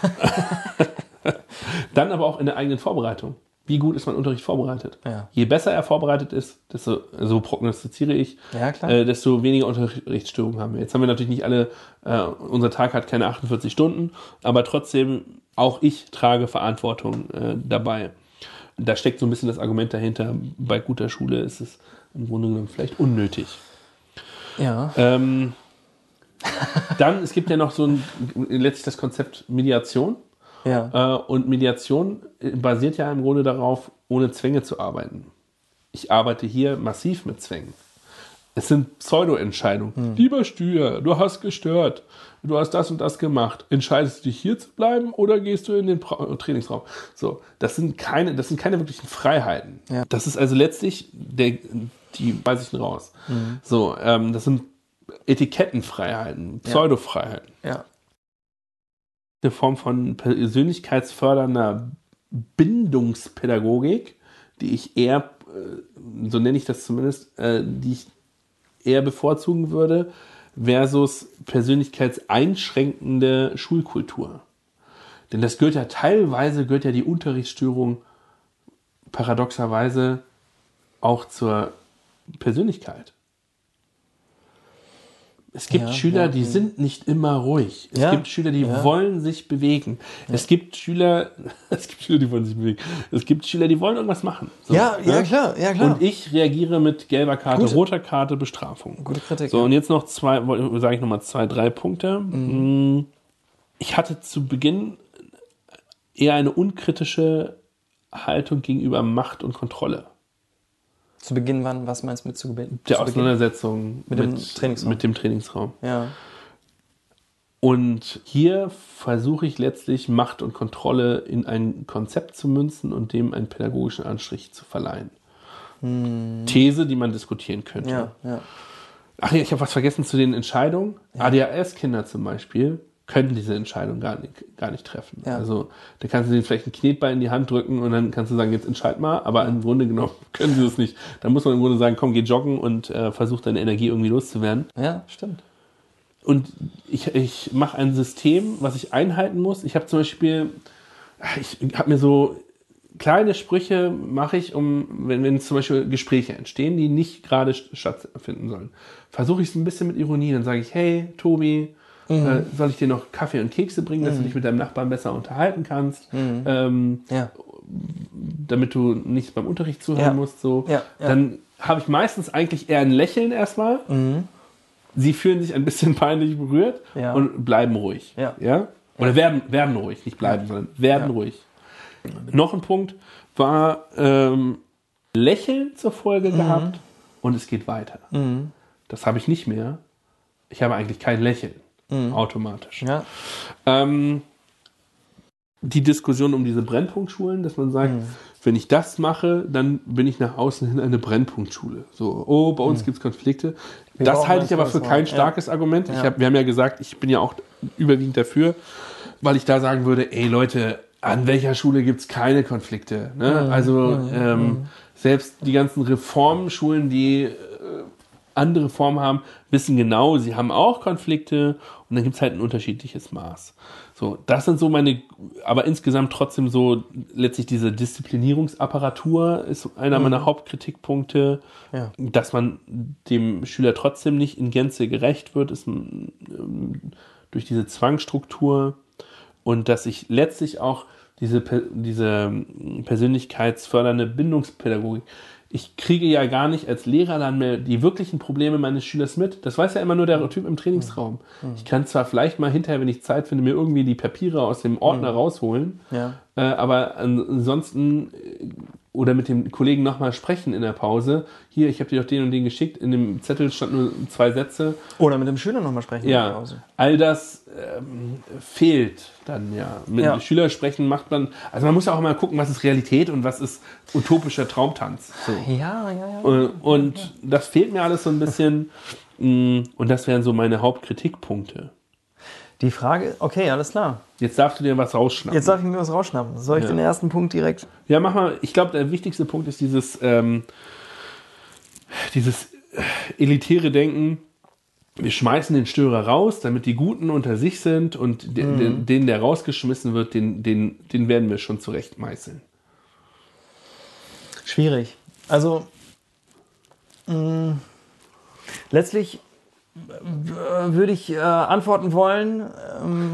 Dann aber auch in der eigenen Vorbereitung. Wie gut ist mein Unterricht vorbereitet? Ja. Je besser er vorbereitet ist, desto, so prognostiziere ich, Ja. Äh, desto weniger Unterrichtsstörungen haben wir. Jetzt haben wir natürlich nicht alle, äh, unser Tag hat keine 48 Stunden, aber trotzdem, auch ich trage Verantwortung äh, dabei. Da steckt so ein bisschen das Argument dahinter, bei guter Schule ist es im Grunde genommen vielleicht unnötig. Ja. Ähm, dann, es gibt ja noch so ein, letztlich das Konzept Mediation. Ja. Äh, und Mediation äh, basiert ja im Grunde darauf, ohne Zwänge zu arbeiten. Ich arbeite hier massiv mit Zwängen. Es sind Pseudo-Entscheidungen. Lieber Stüher, du hast gestört. Du hast das und das gemacht. Entscheidest du dich hier zu bleiben oder gehst du in den Pra Trainingsraum? So, das sind keine, das sind keine wirklichen Freiheiten. Ja. Das ist also letztlich der, die beiß ich raus. So, ähm, das sind Etikettenfreiheiten, Pseudofreiheiten ja. Eine Form von persönlichkeitsfördernder Bindungspädagogik, die ich eher, äh, so nenne ich das zumindest, äh, die ich eher bevorzugen würde, versus persönlichkeitseinschränkende Schulkultur. Denn das gehört ja teilweise, gehört ja die Unterrichtsstörung paradoxerweise auch zur Persönlichkeit. Es gibt Ja, Schüler, ja, die sind nicht immer ruhig. Es Ja, gibt Schüler, die ja. wollen sich bewegen. Es gibt Schüler, es gibt Schüler, die wollen sich bewegen. Es gibt Schüler, die wollen irgendwas machen. So, Ja, ja, ne? klar, ja, klar. Und ich reagiere mit gelber Karte, Gute- roter Karte, Bestrafung. Gute Kritik, So, ja. und jetzt noch zwei, sage ich nochmal zwei, drei Punkte. Mm, Ich hatte zu Beginn eher eine unkritische Haltung gegenüber Macht und Kontrolle. Zu Beginn, wann, was meinst du mit zu Beginn? Der? Auseinandersetzung Mit dem Trainingsraum. Mit dem Trainingsraum. Ja. Und hier versuche ich letztlich Macht und Kontrolle in ein Konzept zu münzen und dem einen pädagogischen Anstrich zu verleihen. These, die man diskutieren könnte. Hm. Ja, ja. Ach ja, ich habe was vergessen zu den Entscheidungen. ADHS-Kinder zum Beispiel können diese Entscheidung gar nicht, gar nicht treffen. Ja. Also da kannst du denen vielleicht einen Knetball in die Hand drücken und dann kannst du sagen, jetzt entscheid mal, aber im Grunde genommen können sie das nicht. Da muss man im Grunde sagen, komm, geh joggen und äh, versuch deine Energie irgendwie loszuwerden. Ja, stimmt. Und ich, ich mache ein System, was ich einhalten muss. Ich habe zum Beispiel, ich habe mir so kleine Sprüche mache ich, um, wenn, wenn zum Beispiel Gespräche entstehen, die nicht gerade stattfinden sollen, versuche ich es ein bisschen mit Ironie. Dann sage ich, hey, Tobi, äh, soll ich dir noch Kaffee und Kekse bringen, dass du dich mit deinem Nachbarn besser unterhalten kannst, ähm, Ja. damit du nicht beim Unterricht zuhören Ja. musst. So. Ja. Dann habe ich meistens eigentlich eher ein Lächeln erstmal. Sie fühlen sich ein bisschen peinlich berührt und bleiben ruhig. Ja. Oder werden, werden ruhig, nicht bleiben, sondern werden ruhig. Noch ein Punkt war ähm, Lächeln zur Folge Mhm. gehabt und es geht weiter. Das habe ich nicht mehr. Ich habe eigentlich kein Lächeln automatisch. Mhm. Ja. Ähm, die Diskussion um diese Brennpunktschulen, dass man sagt, Mhm. wenn ich das mache, dann bin ich nach außen hin eine Brennpunktschule. So, oh, bei uns gibt es Konflikte. das Mhm. brauchen halte ich aber für kein Ja. starkes Argument. Ich Ja. hab, wir haben ja gesagt, ich bin ja auch überwiegend dafür, weil ich da sagen würde, ey Leute, an welcher Schule gibt es keine Konflikte? Ne? Also ähm, selbst die ganzen Reformschulen, die äh, andere Formen haben, wissen genau, sie haben auch Konflikte und dann gibt es halt ein unterschiedliches Maß. So, das sind so meine, aber insgesamt trotzdem so, letztlich diese Disziplinierungsapparatur ist einer meiner Hauptkritikpunkte, Ja. dass man dem Schüler trotzdem nicht in Gänze gerecht wird, ist ähm, durch diese Zwangsstruktur und dass ich letztlich auch diese, diese persönlichkeitsfördernde Bindungspädagogik, ich kriege ja gar nicht als Lehrer dann mehr die wirklichen Probleme meines Schülers mit. Das weiß ja immer nur der Typ im Trainingsraum. Ich kann zwar vielleicht mal hinterher, wenn ich Zeit finde, mir irgendwie die Papiere aus dem Ordner rausholen, Ja. äh, aber ansonsten äh, oder mit dem Kollegen nochmal sprechen in der Pause. Hier, ich habe dir doch den und den geschickt. In dem Zettel stand nur zwei Sätze. Oder mit dem Schüler nochmal sprechen. in der Ja, Pause. all das ähm, fehlt dann ja. Mit Ja. Schüler sprechen macht man, also man muss ja auch mal gucken, was ist Realität und was ist utopischer Traumtanz. So. Ja, ja, ja. Äh, Und das fehlt mir alles so ein bisschen. Mm, Und das wären so meine Hauptkritikpunkte. Die Frage, okay, alles klar. Jetzt darfst du dir was rausschnappen. Jetzt darf ich mir was rausschnappen. Soll ich Ja. den ersten Punkt direkt? Ja, mach mal. Ich glaube, der wichtigste Punkt ist dieses, ähm, dieses äh, elitäre Denken. Wir schmeißen den Störer raus, damit die Guten unter sich sind und de, de, den, der rausgeschmissen wird, den, den, den werden wir schon zurecht meißeln. Schwierig. Also, mh, letztlich äh, würde ich äh, antworten wollen, ähm,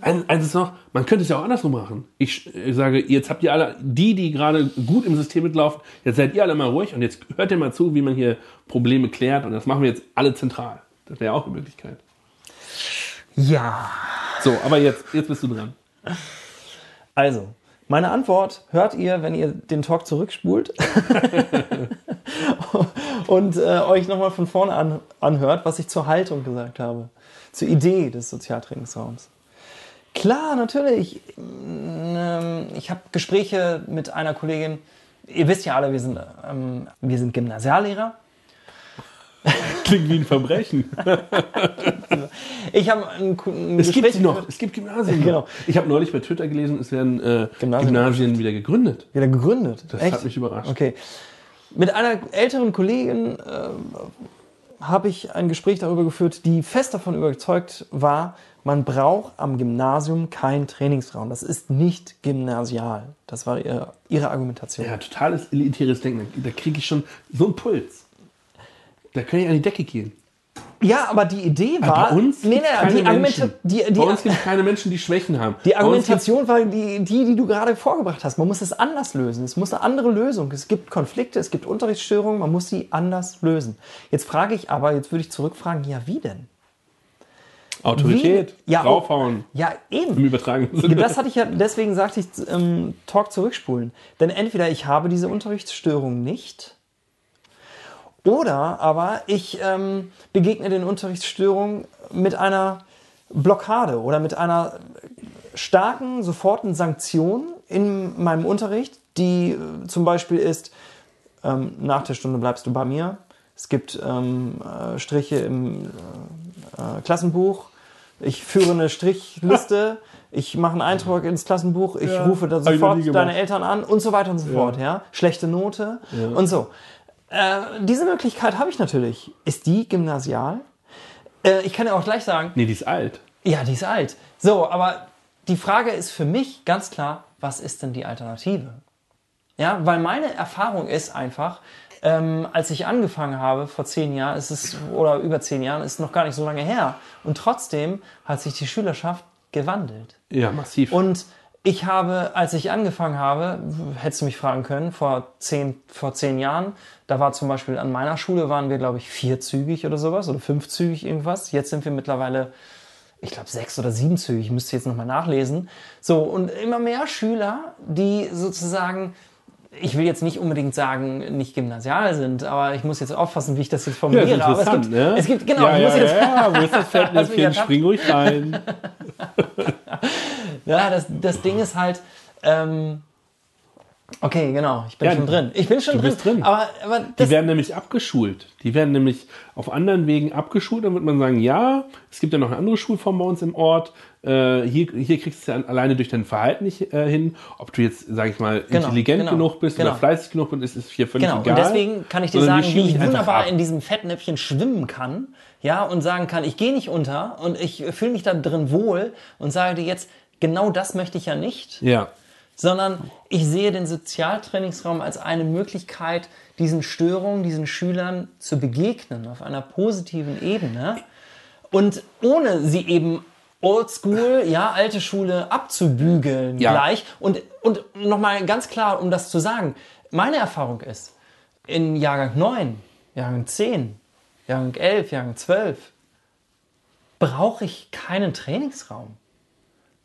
Ein- Eins ist noch, man könnte es ja auch andersrum machen. Ich äh, sage, jetzt habt ihr alle, die, die gerade gut im System mitlaufen, jetzt seid ihr alle mal ruhig und jetzt hört ihr mal zu, wie man hier Probleme klärt und das machen wir jetzt alle zentral. Das wäre auch eine Möglichkeit. ja. So, aber jetzt, jetzt bist du dran. Also, meine Antwort hört ihr, wenn ihr den Talk zurückspult und äh, euch nochmal von vorne an, anhört, was ich zur Haltung gesagt habe, zur Idee des Sozialtrainingsraums. Klar, natürlich. Ähm, Ich habe Gespräche mit einer Kollegin. Ihr wisst ja alle, wir sind, ähm, wir sind Gymnasiallehrer. Klingt wie ein Verbrechen. Ich habe ein, ein Es gibt Gespräch sie noch. Es gibt Gymnasien. Genau. Noch. Ich habe neulich bei Twitter gelesen, es werden äh, Gymnasien- Gymnasien wieder gegründet. wieder gegründet. Das hat mich überrascht. Okay. Mit einer älteren Kollegin äh, habe ich ein Gespräch darüber geführt, die fest davon überzeugt war, man braucht am Gymnasium keinen Trainingsraum. Das ist nicht gymnasial. Das war ihre, ihre Argumentation. Ja, totales elitäres Denken. Da, kriege ich schon so einen Puls. Da kann ich an die Decke gehen. Ja, aber die Idee Aber war. bei uns nee, nee, keine die, Argumenta Menschen. die, die, bei uns gibt es keine Menschen, die Schwächen haben. die Argumentation war die, die, die du gerade vorgebracht hast. Man muss es anders lösen. Es muss eine andere Lösung. Es gibt Konflikte, es gibt Unterrichtsstörungen, man muss sie anders lösen. Jetzt frage ich aber, jetzt würde ich zurückfragen, ja, wie denn? Autorität, Wie? Ja, draufhauen, Ja, eben. im übertragenen Sinne. Das hatte ich ja, deswegen sagte ich, ähm, Talk zurückspulen. Denn entweder ich habe diese Unterrichtsstörung nicht, oder aber ich ähm, begegne den Unterrichtsstörungen mit einer Blockade oder mit einer starken, sofortigen Sanktion in meinem Unterricht, die äh, zum Beispiel ist, ähm, nach der Stunde bleibst du bei mir. Es gibt ähm, äh, Striche im äh, Klassenbuch. Ich führe eine Strichliste. Ich mache einen Eintrag ins Klassenbuch. Ich Ja, rufe da sofort deine Eltern an und so weiter und so fort. Ja? Schlechte Note und so. Äh, diese Möglichkeit habe ich natürlich. Ist die gymnasial? Äh, ich kann ja auch gleich sagen, Nee, die ist alt. ja, die ist alt. So, aber die Frage ist für mich ganz klar, was ist denn die Alternative? Ja, weil meine Erfahrung ist einfach, ähm, als ich angefangen habe vor zehn Jahren, ist es oder über zehn Jahren, ist noch gar nicht so lange her. Und trotzdem hat sich die Schülerschaft gewandelt. Ja, massiv. Und ich habe, als ich angefangen habe, hättest du mich fragen können, vor zehn, vor zehn Jahren, da war zum Beispiel an meiner Schule waren wir, glaube ich, vierzügig oder sowas oder fünfzügig irgendwas. Jetzt sind wir mittlerweile, ich glaube, sechs oder siebenzügig, ich müsste jetzt nochmal nachlesen. So, und immer mehr Schüler, die sozusagen, ich will jetzt nicht unbedingt sagen, nicht gymnasial sind, aber ich muss jetzt aufpassen, wie ich das jetzt ja, formuliere. ist aber es gibt, ne? es gibt, genau, ja, ich muss ja, jetzt, ja, wo ist das Fettnäpfchen? Spring ruhig rein. Ja, das, das Ding ist halt, ähm, okay, genau, ich bin Ja, schon drin. Ich bin schon du drin. bist drin. Aber, aber Die werden nämlich abgeschult. Die werden nämlich auf anderen Wegen abgeschult. Dann wird man sagen, ja, es gibt ja noch eine andere Schulform bei uns im Ort. Äh, hier, hier kriegst du es ja alleine durch dein Verhalten nicht äh, hin. Ob du jetzt, sag ich mal, Genau, intelligent genau, genug bist genau. oder fleißig genug bist, ist, ist hier völlig genau, egal. und deswegen kann ich dir Sondern sagen, wie ich wunderbar in diesem Fettnäpfchen schwimmen kann, ja, und sagen kann, ich gehe nicht unter und ich fühle mich da drin wohl und sage dir jetzt, genau das möchte ich ja nicht. Ja. sondern ich sehe den Sozialtrainingsraum als eine Möglichkeit, diesen Störungen, diesen Schülern zu begegnen auf einer positiven Ebene und ohne sie eben oldschool, ja, alte Schule abzubügeln Ja. gleich. Und, und nochmal ganz klar, um das zu sagen, meine Erfahrung ist, in Jahrgang 9, Jahrgang 10, Jahrgang 11, Jahrgang 12 brauche ich keinen Trainingsraum.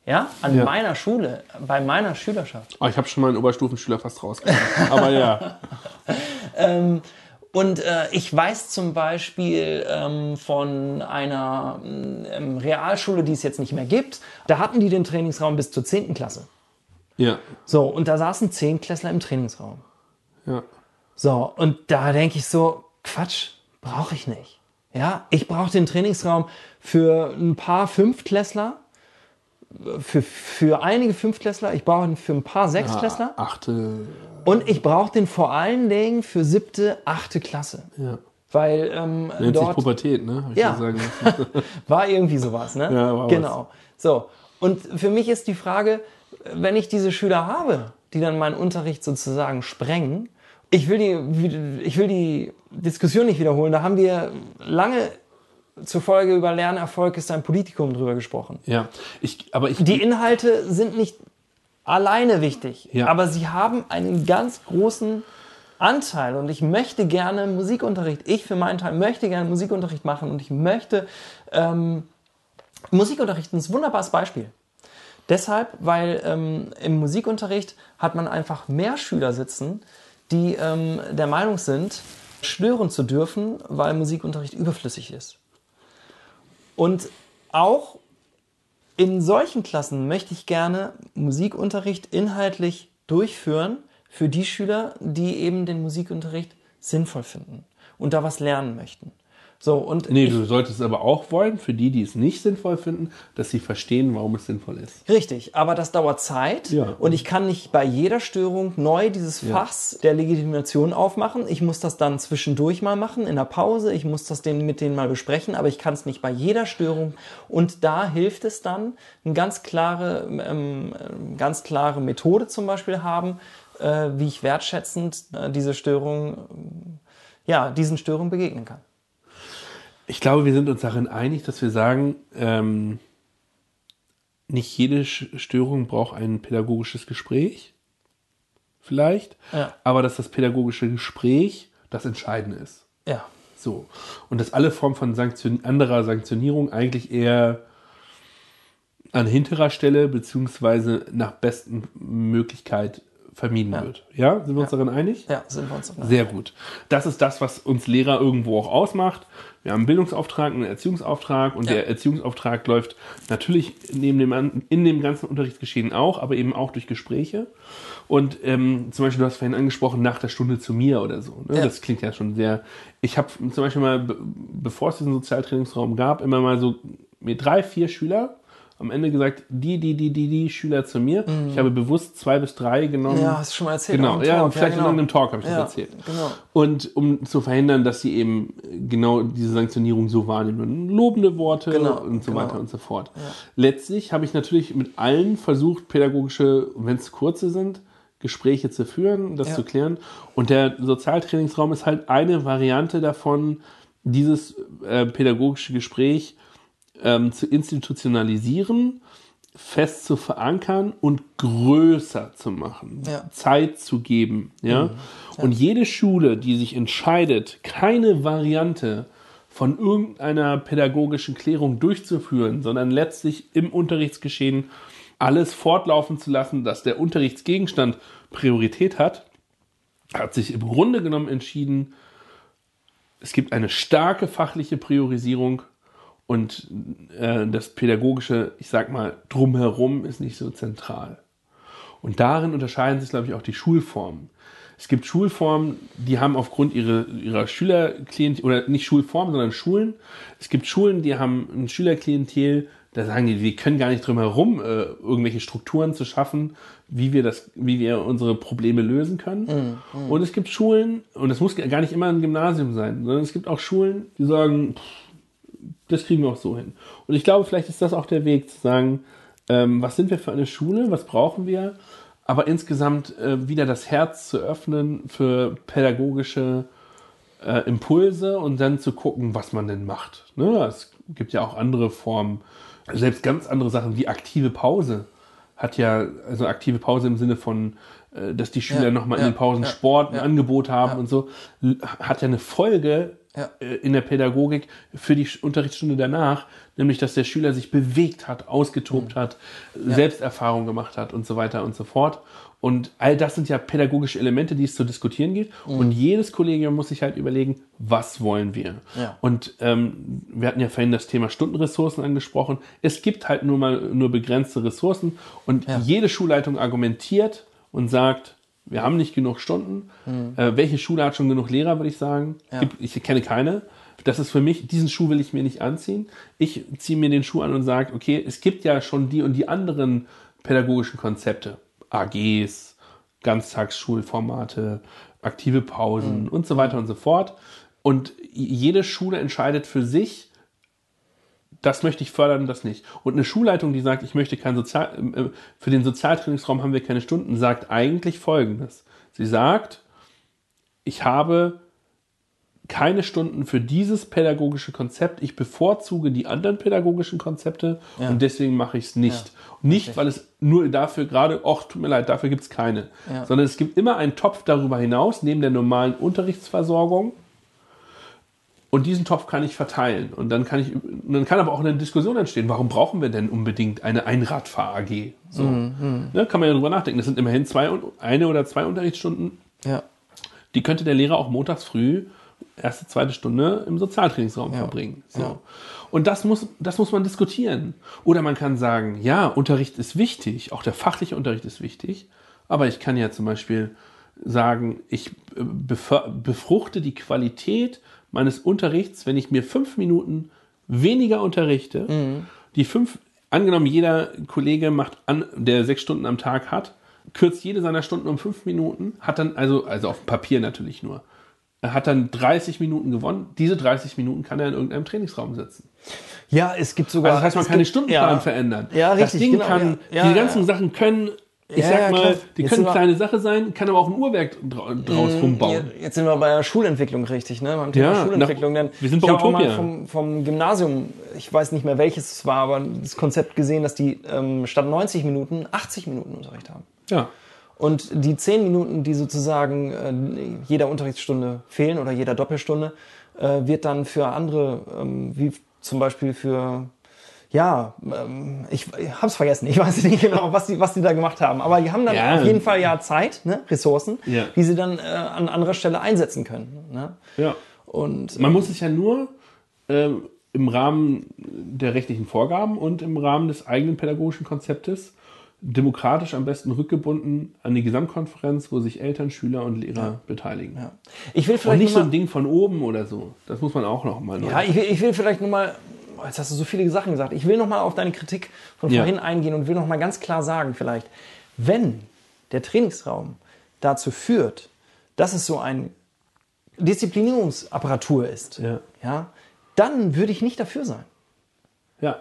Ja, an Ja. meiner Schule, bei meiner Schülerschaft. Oh, ich habe schon mal einen Oberstufenschüler fast rausgebracht. Aber ja. Und äh, ich weiß zum Beispiel ähm, von einer ähm, Realschule, die es jetzt nicht mehr gibt, da hatten die den Trainingsraum bis zur 10. Klasse. Ja. So, und da saßen Zehntklässler im Trainingsraum. Ja. So, und da denke ich so, Quatsch, brauche ich nicht. Ja, ich brauche den Trainingsraum für ein paar Fünftklässler, für, für einige Fünftklässler, ich brauche ihn für ein paar Sechstklässler Achte. und ich brauche den vor allen Dingen für siebte, achte Klasse. Ja. Weil ähm, Nennt sich dort Pubertät, ne? Hab Ja. war irgendwie sowas, ne? Ja, war was. genau. So. Und für mich ist die Frage, wenn ich diese Schüler habe, die dann meinen Unterricht sozusagen sprengen, ich will die, ich will die Diskussion nicht wiederholen. Da haben wir lange zur Folge über Lernerfolg ist ein Politikum drüber gesprochen. Ja. Ich, aber ich. Die Inhalte sind nicht alleine wichtig, Ja. aber sie haben einen ganz großen Anteil und ich möchte gerne Musikunterricht, ich für meinen Teil möchte gerne Musikunterricht machen und ich möchte, ähm, Musikunterricht ist ein wunderbares Beispiel. Deshalb, weil ähm, im Musikunterricht hat man einfach mehr Schüler sitzen, die ähm, der Meinung sind, stören zu dürfen, weil Musikunterricht überflüssig ist. Und auch in solchen Klassen möchte ich gerne Musikunterricht inhaltlich durchführen für die Schüler, die eben den Musikunterricht sinnvoll finden und da was lernen möchten. So, und Nee, du solltest aber auch wollen, für die, die es nicht sinnvoll finden, dass sie verstehen, warum es sinnvoll ist. Richtig, aber das dauert Zeit Ja. und ich kann nicht bei jeder Störung neu dieses Fachs der Legitimation aufmachen. Ich muss das dann zwischendurch mal machen, in der Pause. Ich muss das den, mit denen mal besprechen, aber ich kann es nicht bei jeder Störung. Und da hilft es dann, eine ganz klare, ähm, ähm, ganz klare Methode zum Beispiel haben, äh, wie ich wertschätzend äh, diese Störung, ähm, ja, diesen Störungen begegnen kann. Ich glaube, wir sind uns darin einig, dass wir sagen, ähm, nicht jede Störung braucht ein pädagogisches Gespräch. Vielleicht. Ja. Aber dass das pädagogische Gespräch das Entscheidende ist. Ja. So. Und dass alle Formen von Sanktion anderer Sanktionierung eigentlich eher an hinterer Stelle beziehungsweise nach besten Möglichkeit vermieden Ja. wird. Ja, sind wir uns Ja. darin einig? Ja, sind wir uns auf Sehr gut. Das ist das, was uns Lehrer irgendwo auch ausmacht. Wir haben einen Bildungsauftrag, einen Erziehungsauftrag und Ja. der Erziehungsauftrag läuft natürlich neben dem, in dem ganzen Unterrichtsgeschehen auch, aber eben auch durch Gespräche. Und ähm, zum Beispiel, du hast vorhin angesprochen, nach der Stunde zu mir oder so. Ne? Ja. Das klingt ja schon sehr. Ich habe zum Beispiel mal, be- bevor es diesen Sozialtrainingsraum gab, immer mal so mir drei, vier Schüler am Ende gesagt, die, die, die, die, die Schüler zu mir. Ich habe bewusst zwei bis drei genommen. Mhm. Ja, hast du schon mal erzählt. Genau, ja, Talk. vielleicht in genau. irgendeinem Talk habe ich das Ja, erzählt. Genau. Und um zu verhindern, dass sie eben genau diese Sanktionierung so wahrnehmen. Lobende Worte Genau, und so genau. weiter und so fort. Letztlich habe ich natürlich mit allen versucht, pädagogische, wenn es kurze sind, Gespräche zu führen, das Ja. zu klären. Und der Sozialtrainingsraum ist halt eine Variante davon, dieses äh, pädagogische Gespräch ähm, zu institutionalisieren, fest zu verankern und größer zu machen, Ja. Zeit zu geben. Ja? Und jede Schule, die sich entscheidet, keine Variante von irgendeiner pädagogischen Klärung durchzuführen, sondern letztlich im Unterrichtsgeschehen alles fortlaufen zu lassen, dass der Unterrichtsgegenstand Priorität hat, hat sich im Grunde genommen entschieden, es gibt eine starke fachliche Priorisierung und äh, das pädagogische, ich sag mal, drumherum ist nicht so zentral. Und darin unterscheiden sich, glaube ich, auch die Schulformen. Es gibt Schulformen, die haben aufgrund ihrer, ihrer Schülerklientel, oder nicht Schulformen, sondern Schulen. Es gibt Schulen, die haben ein Schülerklientel, da sagen die, wir können gar nicht drum herum, äh, irgendwelche Strukturen zu schaffen, wie wir das, wie wir unsere Probleme lösen können. Und es gibt Schulen, und das muss gar nicht immer ein Gymnasium sein, sondern es gibt auch Schulen, die sagen, pff, das kriegen wir auch so hin. Und ich glaube, vielleicht ist das auch der Weg zu sagen, ähm, was sind wir für eine Schule, was brauchen wir, aber insgesamt äh, wieder das Herz zu öffnen für pädagogische äh, Impulse und dann zu gucken, was man denn macht. Ne? Es gibt ja auch andere Formen, selbst ganz andere Sachen wie aktive Pause hat ja, also aktive Pause im Sinne von, äh, dass die Schüler Ja, nochmal ja, in den Pausen ja, Sport, ein. Angebot haben und so, hat ja eine Folge Ja. äh, in der Pädagogik für die Unterrichtsstunde danach, nämlich dass der Schüler sich bewegt hat, ausgetobt hat, Selbsterfahrung gemacht hat und so weiter und so fort. Und all das sind ja pädagogische Elemente, die es zu diskutieren gilt. Und jedes Kollegium muss sich halt überlegen, was wollen wir? Ja. Und ähm, wir hatten ja vorhin das Thema Stundenressourcen angesprochen. Es gibt halt nur mal nur begrenzte Ressourcen und Ja. jede Schulleitung argumentiert und sagt, wir haben nicht genug Stunden. Äh, welche Schule hat schon genug Lehrer, würde ich sagen? Ja. Gibt, ich kenne keine. Das ist für mich, diesen Schuh will ich mir nicht anziehen. Ich ziehe mir den Schuh an und sage, okay, es gibt ja schon die und die anderen pädagogischen Konzepte. AGs, Ganztagsschulformate, aktive Pausen und so weiter und so fort. Und jede Schule entscheidet für sich, das möchte ich fördern, das nicht. Und eine Schulleitung, die sagt, ich möchte kein Sozial, äh, für den Sozialtrainingsraum haben wir keine Stunden, sagt eigentlich Folgendes. Sie sagt, ich habe keine Stunden für dieses pädagogische Konzept. Ich bevorzuge die anderen pädagogischen Konzepte Ja. und deswegen mache ich es nicht. Nicht, weil es nur dafür gerade, ach, tut mir leid, dafür gibt es keine. Ja. Sondern es gibt immer einen Topf darüber hinaus, neben der normalen Unterrichtsversorgung. Und diesen Topf kann ich verteilen. Und dann kann ich, dann kann aber auch eine Diskussion entstehen. Warum brauchen wir denn unbedingt eine Einradfahr-AG? So. Ne, kann man ja drüber nachdenken. Das sind immerhin zwei, eine oder zwei Unterrichtsstunden Ja. die könnte der Lehrer auch montags früh erste, zweite Stunde im Sozialtrainingsraum Ja. verbringen. So. Ja. Und das muss, das muss man diskutieren. Oder man kann sagen, ja, Unterricht ist wichtig, auch der fachliche Unterricht ist wichtig, aber ich kann ja zum Beispiel sagen, ich äh, befruchte die Qualität meines Unterrichts, wenn ich mir fünf Minuten weniger unterrichte, die fünf, angenommen jeder Kollege macht an, der sechs Stunden am Tag hat, kürzt jede seiner Stunden um fünf Minuten, hat dann, also, also auf dem Papier natürlich nur, er hat dann 30 Minuten gewonnen. Diese 30 Minuten kann er in irgendeinem Trainingsraum sitzen. Ja, es gibt sogar. Also das heißt, man kann den gibt- Stundenplan ja. verändern. Ja, Das richtig, Ding genau, kann, ja. Ja, die ganzen. Sachen können Ich Ja, sag mal, die können kleine Sache sein, kann aber auch ein Uhrwerk dra draus rumbauen. Jetzt- sind wir bei der Schulentwicklung richtig, ne? Beim Thema Ja, Schulentwicklung. Denn wir sind ich bei habe auch mal vom, vom Gymnasium, ich weiß nicht mehr welches es war, aber das Konzept gesehen, dass die ähm, statt 90 Minuten 80 Minuten Unterricht haben. Ja. Und die 10 Minuten, die sozusagen äh, jeder Unterrichtsstunde fehlen oder jeder Doppelstunde, äh, wird dann für andere, ähm, wie zum Beispiel für, ja, ähm, ich, ich habe es vergessen, ich weiß nicht genau, was die, was die da gemacht haben. Aber die haben dann Ja. auf jeden Fall ja Zeit, ne, Ressourcen, Ja. die sie dann äh, an anderer Stelle einsetzen können. Ne? ja. Und Man muss es ja nur ähm, im Rahmen der rechtlichen Vorgaben und im Rahmen des eigenen pädagogischen Konzeptes demokratisch am besten rückgebunden an die Gesamtkonferenz, wo sich Eltern, Schüler und Lehrer beteiligen. ja. ich will Und vielleicht nicht noch so ein Ding von oben oder so. Das muss man auch noch mal. Ja, ich will, ich will vielleicht nur mal, oh, jetzt hast du so viele Sachen gesagt, ich will noch mal auf deine Kritik von Ja. vorhin eingehen und will noch mal ganz klar sagen vielleicht, wenn der Trainingsraum dazu führt, dass es so ein Disziplinierungsapparatur ist, Ja. ja, dann würde ich nicht dafür sein. ja.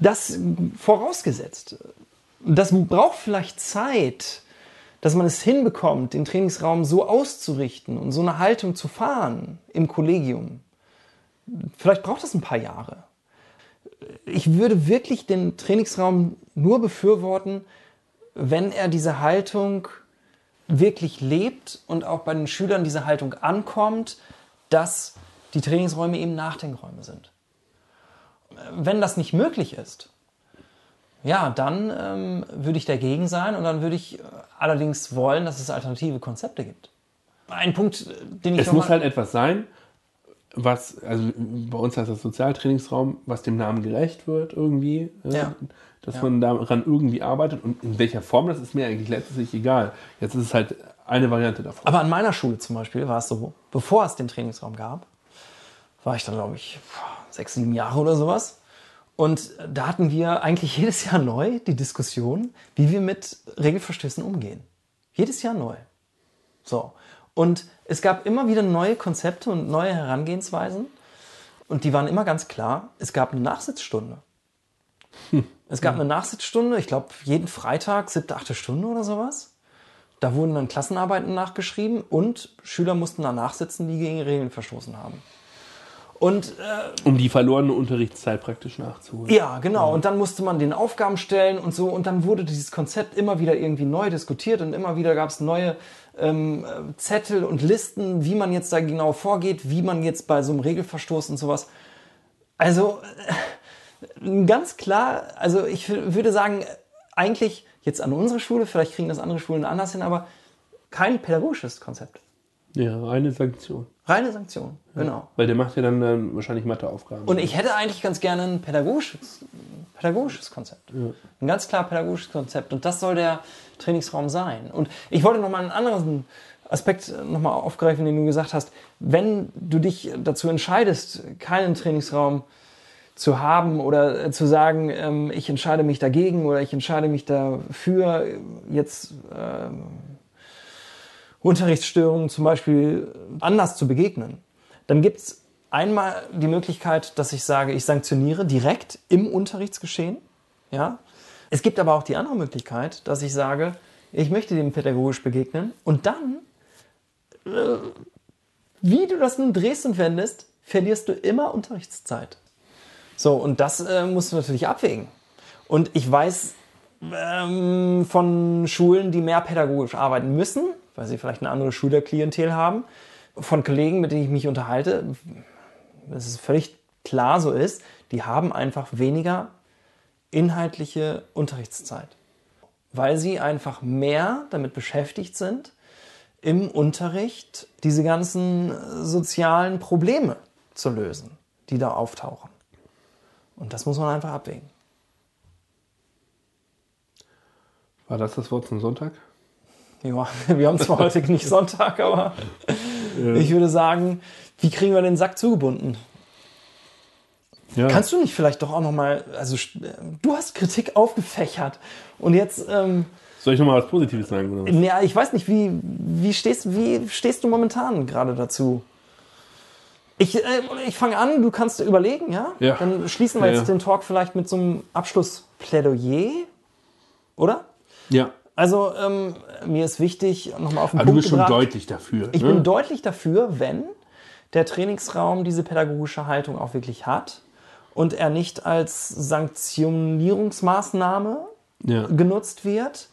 Das vorausgesetzt. Das braucht vielleicht Zeit, dass man es hinbekommt, den Trainingsraum so auszurichten und so eine Haltung zu fahren im Kollegium. Vielleicht braucht das ein paar Jahre. Ich würde wirklich den Trainingsraum nur befürworten, wenn er diese Haltung wirklich lebt und auch bei den Schülern diese Haltung ankommt, dass die Trainingsräume eben Nachdenkräume sind wenn das nicht möglich ist, ja, dann ähm, würde ich dagegen sein und dann würde ich äh, allerdings wollen, dass es alternative Konzepte gibt. Ein Punkt, äh, den ich Es muss halt etwas sein, was, also bei uns heißt das Sozialtrainingsraum, was dem Namen gerecht wird irgendwie. äh, Ja. Dass Ja. man daran irgendwie arbeitet und in welcher Form, das ist mir eigentlich letztlich egal. Jetzt ist es halt eine Variante davon. Aber an meiner Schule zum Beispiel war es so, bevor es den Trainingsraum gab, war ich dann, glaube ich, sechs, sieben Jahre oder sowas. Und da hatten wir eigentlich jedes Jahr neu die Diskussion, wie wir mit Regelverstößen umgehen. Jedes Jahr neu. So. Und es gab immer wieder neue Konzepte und neue Herangehensweisen. Und die waren immer ganz klar. Es gab eine Nachsitzstunde. Es gab eine Nachsitzstunde, ich glaube, jeden Freitag, siebte, achte Stunde oder sowas. Da wurden dann Klassenarbeiten nachgeschrieben und Schüler mussten dann nachsitzen, die gegen Regeln verstoßen haben. Und äh, um die verlorene Unterrichtszeit praktisch nachzuholen. ja, genau. Und dann musste man den Aufgaben stellen und so. Und dann wurde dieses Konzept immer wieder irgendwie neu diskutiert und immer wieder gab es neue ähm, äh, Zettel und Listen, wie man jetzt da genau vorgeht, wie man jetzt bei so einem Regelverstoß und sowas. Also äh, ganz klar, also ich würde sagen, eigentlich jetzt an unsere Schule, vielleicht kriegen das andere Schulen anders hin, aber kein pädagogisches Konzept. Ja, eine Sanktion. Reine Sanktion, genau. Weil der macht ja dann, dann wahrscheinlich Matheaufgaben. Und ich hätte eigentlich ganz gerne ein pädagogisches, pädagogisches Konzept. Ein ganz klar pädagogisches Konzept. Und das soll der Trainingsraum sein. Und ich wollte noch mal einen anderen Aspekt noch mal aufgreifen, den du gesagt hast. Wenn du dich dazu entscheidest, keinen Trainingsraum zu haben oder äh, zu sagen, ähm, ich entscheide mich dagegen oder ich entscheide mich dafür, jetzt ähm, Unterrichtsstörungen zum Beispiel anders zu begegnen, dann gibt es einmal die Möglichkeit, dass ich sage, ich sanktioniere direkt im Unterrichtsgeschehen. Ja? Es gibt aber auch die andere Möglichkeit, dass ich sage, ich möchte dem pädagogisch begegnen und dann, äh, wie du das nun drehst und wendest, verlierst du immer Unterrichtszeit. So, und das äh, musst du natürlich abwägen. Und ich weiß ähm, von Schulen, die mehr pädagogisch arbeiten müssen, weil sie vielleicht eine andere Schülerklientel haben, von Kollegen, mit denen ich mich unterhalte, dass es völlig klar so ist, die haben einfach weniger inhaltliche Unterrichtszeit, weil sie einfach mehr damit beschäftigt sind, im Unterricht diese ganzen äh, sozialen Probleme zu lösen, die da auftauchen. Und das muss man einfach abwägen. War das das Wort zum Sonntag? Ja, wir haben zwar heute nicht Sonntag, aber ich würde sagen, wie kriegen wir den Sack zugebunden? Ja. Kannst du nicht vielleicht doch auch noch mal, also st- du hast Kritik aufgefächert und jetzt, ähm, Soll ich nochmal was Positives sagen? Oder? ja, ich weiß nicht, wie, wie, stehst, wie stehst du momentan gerade dazu? Ich, äh, ich fange an, du kannst überlegen, ja? Ja. Dann schließen wir Ja, jetzt den Talk vielleicht mit so einem Abschluss, Plädoyer, oder? Ja. Also ähm, mir ist wichtig, nochmal auf den Aber du Punkt bist schon gebracht, deutlich dafür. Ich ne? bin deutlich dafür, wenn der Trainingsraum diese pädagogische Haltung auch wirklich hat und er nicht als Sanktionierungsmaßnahme ja. genutzt wird,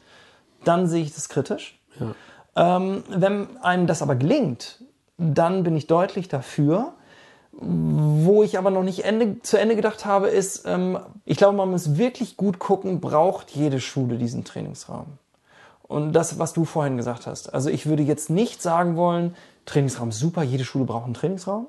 dann sehe ich das kritisch. Ja. Ähm, wenn einem das aber gelingt, dann bin ich deutlich dafür. Wo ich aber noch nicht Ende, zu Ende gedacht habe, ist, ähm, ich glaube, man muss wirklich gut gucken, braucht jede Schule diesen Trainingsraum? Und das, was du vorhin gesagt hast. Also ich würde jetzt nicht sagen wollen, Trainingsraum super, jede Schule braucht einen Trainingsraum,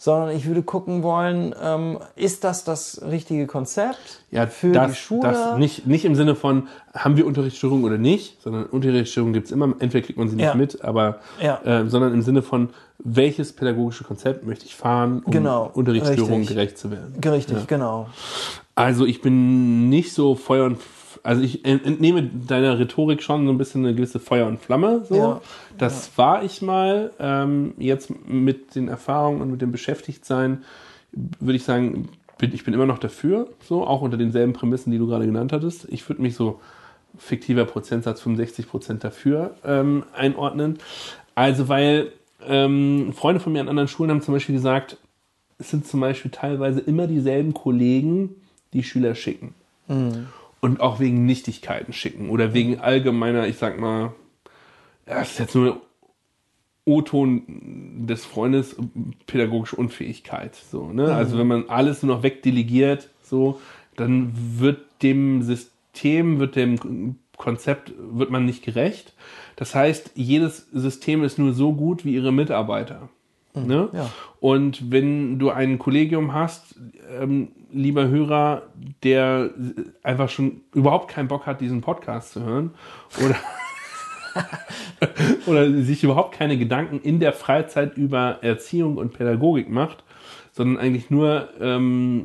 sondern ich würde gucken wollen, ähm, ist das das richtige Konzept Ja, für das, die Schule? Das nicht, nicht im Sinne von, haben wir Unterrichtsstörungen oder nicht, sondern Unterrichtsstörungen gibt es immer, entweder kriegt man sie nicht Ja. mit, aber Ja. äh, sondern im Sinne von, welches pädagogische Konzept möchte ich fahren, um Genau, Unterrichtsstörungen gerecht zu werden. Richtig, genau. Also ich bin nicht so Feuer und also ich ent- entnehme deiner Rhetorik schon so ein bisschen eine gewisse Feuer und Flamme. So. Ja. Das war ich mal. Ähm, jetzt mit den Erfahrungen und mit dem Beschäftigtsein würde ich sagen, bin, ich bin immer noch dafür, so auch unter denselben Prämissen, die du gerade genannt hattest. Ich würde mich so fiktiver Prozentsatz 65 Prozent dafür ähm, einordnen. Also weil ähm, Freunde von mir an anderen Schulen haben zum Beispiel gesagt, es sind zum Beispiel teilweise immer dieselben Kollegen, die Schüler schicken. Und auch wegen Nichtigkeiten schicken oder wegen allgemeiner, ich sag mal, das ist jetzt nur O-Ton des Freundes pädagogische Unfähigkeit. So, ne? Also wenn man alles nur noch wegdelegiert, so, dann wird dem System, wird dem Konzept, wird man nicht gerecht. Das heißt, jedes System ist nur so gut wie ihre Mitarbeiter. Ne? ja. Und wenn du ein Kollegium hast, ähm, lieber Hörer, der einfach schon überhaupt keinen Bock hat, diesen Podcast zu hören oder, oder sich überhaupt keine Gedanken in der Freizeit über Erziehung und Pädagogik macht, sondern eigentlich nur, ähm,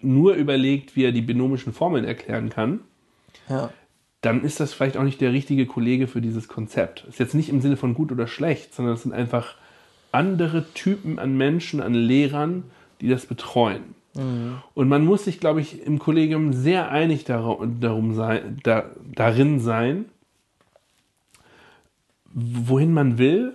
nur überlegt, wie er die binomischen Formeln erklären kann, Ja. dann ist das vielleicht auch nicht der richtige Kollege für dieses Konzept. Ist jetzt nicht im Sinne von gut oder schlecht, sondern es sind einfach andere Typen an Menschen, an Lehrern, die das betreuen. Und man muss sich, glaube ich, im Kollegium sehr einig darum, darum sein, da, darin sein, wohin man will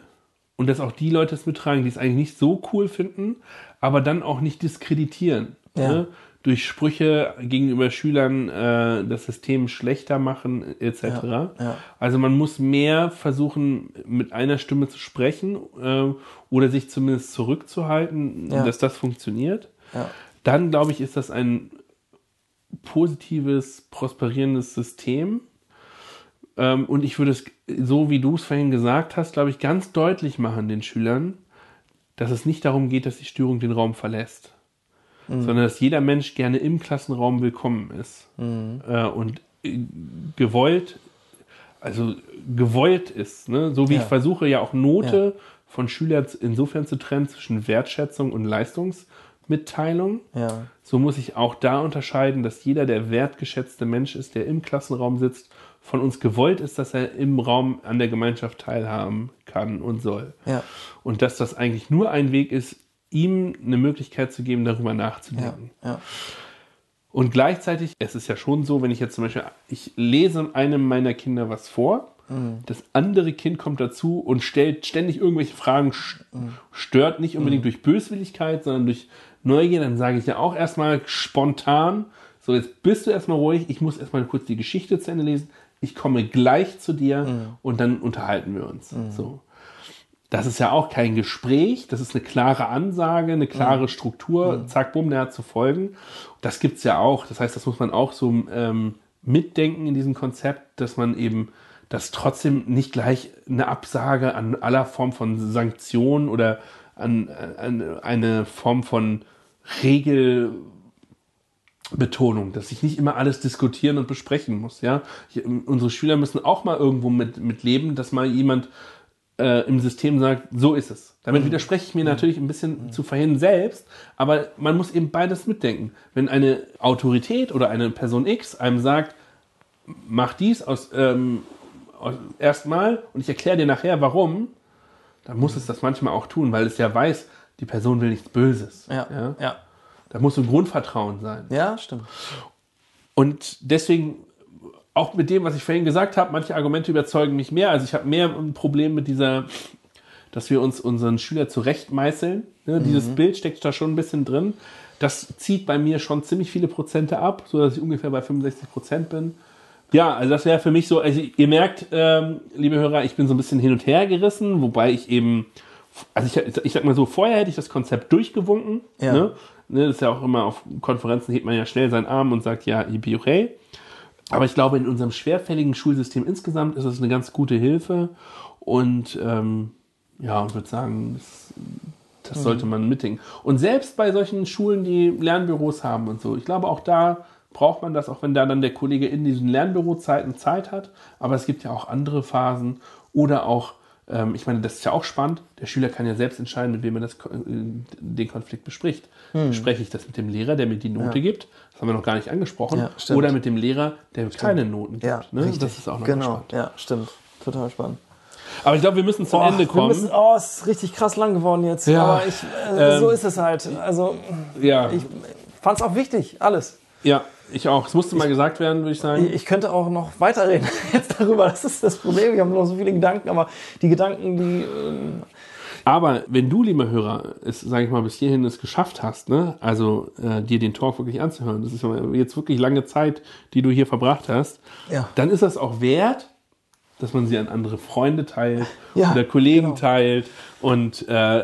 und dass auch die Leute es mittragen, die es eigentlich nicht so cool finden, aber dann auch nicht diskreditieren. Ja. Ne? Durch Sprüche gegenüber Schülern äh, das System schlechter machen, etc. Ja, ja. Also man muss mehr versuchen, mit einer Stimme zu sprechen äh, oder sich zumindest zurückzuhalten, dass das funktioniert. Ja. Dann, glaube ich, ist das ein positives, prosperierendes System. Ähm, und ich würde es, so wie du es vorhin gesagt hast, glaube ich, ganz deutlich machen den Schülern, dass es nicht darum geht, dass die Störung den Raum verlässt, sondern dass jeder Mensch gerne im Klassenraum willkommen ist äh, und äh, gewollt, also gewollt ist. Ne? So wie Ja. ich versuche ja auch Note von Schülern insofern zu trennen zwischen Wertschätzung und Leistungsmitteilung. Ja. So muss ich auch da unterscheiden, dass jeder der wertgeschätzte Mensch ist, der im Klassenraum sitzt, von uns gewollt ist, dass er im Raum an der Gemeinschaft teilhaben kann und soll. Ja. Und dass das eigentlich nur ein Weg ist, ihm eine Möglichkeit zu geben, darüber Ja. nachzudenken. Ja. Und gleichzeitig, es ist ja schon so, wenn ich jetzt zum Beispiel, ich lese einem meiner Kinder was vor, das andere Kind kommt dazu und stellt ständig irgendwelche Fragen, st- stört nicht unbedingt durch Böswilligkeit, sondern durch Neugier, dann sage ich ja auch erstmal spontan, so jetzt bist du erstmal ruhig, ich muss erstmal kurz die Geschichte zu Ende lesen, ich komme gleich zu dir und dann unterhalten wir uns. So. Das ist ja auch kein Gespräch, das ist eine klare Ansage, eine klare Struktur, zack, bumm, der hat zu folgen. Das gibt's ja auch. Das heißt, das muss man auch so ähm, mitdenken in diesem Konzept, dass man eben das trotzdem nicht gleich eine Absage an aller Form von Sanktionen oder an, an eine Form von Regelbetonung, dass ich nicht immer alles diskutieren und besprechen muss. Ja, ich, unsere Schüler müssen auch mal irgendwo mit, mit leben, dass mal jemand äh, im System sagt, so ist es. Damit widerspreche ich mir natürlich ein bisschen zu verhindern selbst, aber man muss eben beides mitdenken. Wenn eine Autorität oder eine Person X einem sagt, mach dies aus, ähm, aus erstmal und ich erkläre dir nachher, warum, dann muss es das manchmal auch tun, weil es ja weiß, die Person will nichts Böses. Ja. Ja? Ja. Da muss ein Grundvertrauen sein. Ja, stimmt. Und deswegen auch mit dem, was ich vorhin gesagt habe, manche Argumente überzeugen mich mehr. Also ich habe mehr ein Problem mit dieser, dass wir uns unseren Schüler zurechtmeißeln. Ne? Dieses Bild steckt da schon ein bisschen drin. Das zieht bei mir schon ziemlich viele Prozente ab, so dass ich ungefähr bei 65 Prozent bin. Ja, also das wäre für mich so, also ihr merkt, ähm, liebe Hörer, ich bin so ein bisschen hin und her gerissen, wobei ich eben, also ich, ich sag mal so, vorher hätte ich das Konzept durchgewunken. Ja. Ne? Ne, das ist ja auch immer auf Konferenzen hebt man ja schnell seinen Arm und sagt, ja, yippie, okay. Aber ich glaube, in unserem schwerfälligen Schulsystem insgesamt ist es eine ganz gute Hilfe und ähm, ja, und würde sagen, das, das sollte man mitdenken. Und selbst bei solchen Schulen, die Lernbüros haben und so, ich glaube, auch da braucht man das, auch wenn da dann der Kollege in diesen Lernbürozeiten Zeit hat. Aber es gibt ja auch andere Phasen oder auch, ähm, ich meine, das ist ja auch spannend. Der Schüler kann ja selbst entscheiden, mit wem er das, äh, den Konflikt bespricht. Bespreche ich das mit dem Lehrer, der mir die Note gibt? Das haben wir noch gar nicht angesprochen. Ja, stimmt. oder mit dem Lehrer, der mir keine Noten gibt. Ja, ne? richtig. Das ist auch noch Genau, spannend. ja, stimmt. Total spannend. Aber ich glaube, wir müssen zum Oh, Ende kommen. Müssen, oh, es ist richtig krass lang geworden jetzt. Ja, Aber ich, äh, ähm, so ist es halt. Also, ja, ich fand es auch wichtig, alles. ja, ich auch. Es musste mal gesagt werden, würde ich sagen. Ich, ich könnte auch noch weiterreden jetzt darüber. Das ist das Problem. Wir haben noch so viele Gedanken, aber die Gedanken, die. ähm, Aber wenn du, lieber Hörer, es, sage ich mal, bis hierhin es geschafft hast, ne, also äh, dir den Talk wirklich anzuhören, das ist jetzt wirklich lange Zeit, die du hier verbracht hast, Ja. dann ist das auch wert, dass man sie an andere Freunde teilt Ja, oder Kollegen genau. teilt und, äh,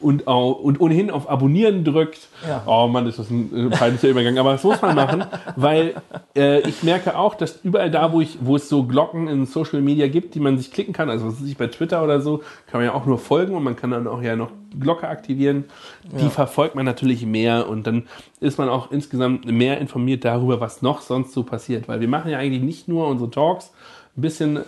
und, auch, und ohnehin auf Abonnieren drückt. Ja. Oh Mann, ist das ein äh, peinlicher Übergang, aber das muss man machen, weil äh, ich merke auch, dass überall da, wo, ich, wo es so Glocken in Social Media gibt, die man sich klicken kann, also was weiß ich bei Twitter oder so, kann man ja auch nur folgen und man kann dann auch ja noch Glocke aktivieren. Die verfolgt man natürlich mehr und dann ist man auch insgesamt mehr informiert darüber, was noch sonst so passiert, weil wir machen ja eigentlich nicht nur unsere Talks, ein bisschen äh,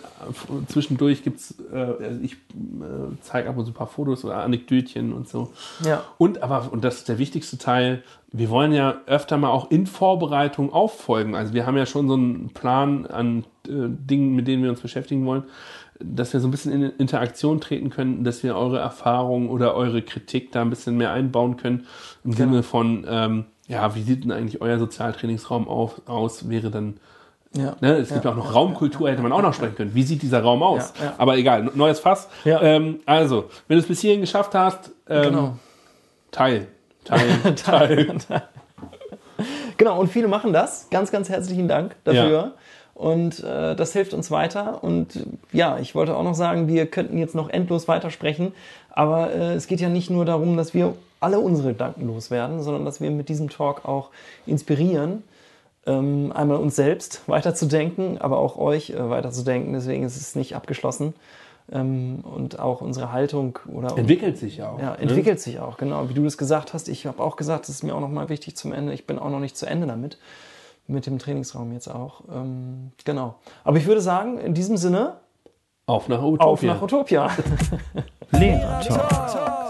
zwischendurch gibt's, äh, also ich äh, zeige ab und zu ein paar Fotos oder Anekdötchen und so. Ja. Und aber, und das ist der wichtigste Teil, wir wollen ja öfter mal auch in Vorbereitung auffolgen. Also wir haben ja schon so einen Plan an äh, Dingen, mit denen wir uns beschäftigen wollen, dass wir so ein bisschen in Interaktion treten können, dass wir eure Erfahrungen oder eure Kritik da ein bisschen mehr einbauen können. Im Sinne von, ähm, ja, wie sieht denn eigentlich euer Sozialtrainingsraum auf, aus? Wäre dann ja. Ne, es gibt ja auch noch Raumkultur, hätte man auch noch sprechen können. Wie sieht dieser Raum aus? Aber egal, neues Fass. Ähm, also, wenn du es bis hierhin geschafft hast, ähm, Genau. teil. Teil, teil. Genau, und viele machen das. Ganz, ganz herzlichen Dank dafür. Und äh, das hilft uns weiter. Und ja, ich wollte auch noch sagen, wir könnten jetzt noch endlos weitersprechen. Aber äh, es geht ja nicht nur darum, dass wir alle unsere Gedanken loswerden, sondern dass wir mit diesem Talk auch inspirieren, einmal uns selbst weiterzudenken, aber auch euch äh, weiterzudenken. Deswegen ist es nicht abgeschlossen. Ähm, und auch unsere Haltung oder Entwickelt sich auch. ja, ne? entwickelt sich auch, genau. Wie du das gesagt hast, ich habe auch gesagt, das ist mir auch nochmal wichtig zum Ende. Ich bin auch noch nicht zu Ende damit, mit dem Trainingsraum jetzt auch. Ähm, genau. Aber ich würde sagen, in diesem Sinne, Auf nach Utopia. auf nach Utopia. Lehrer Talk.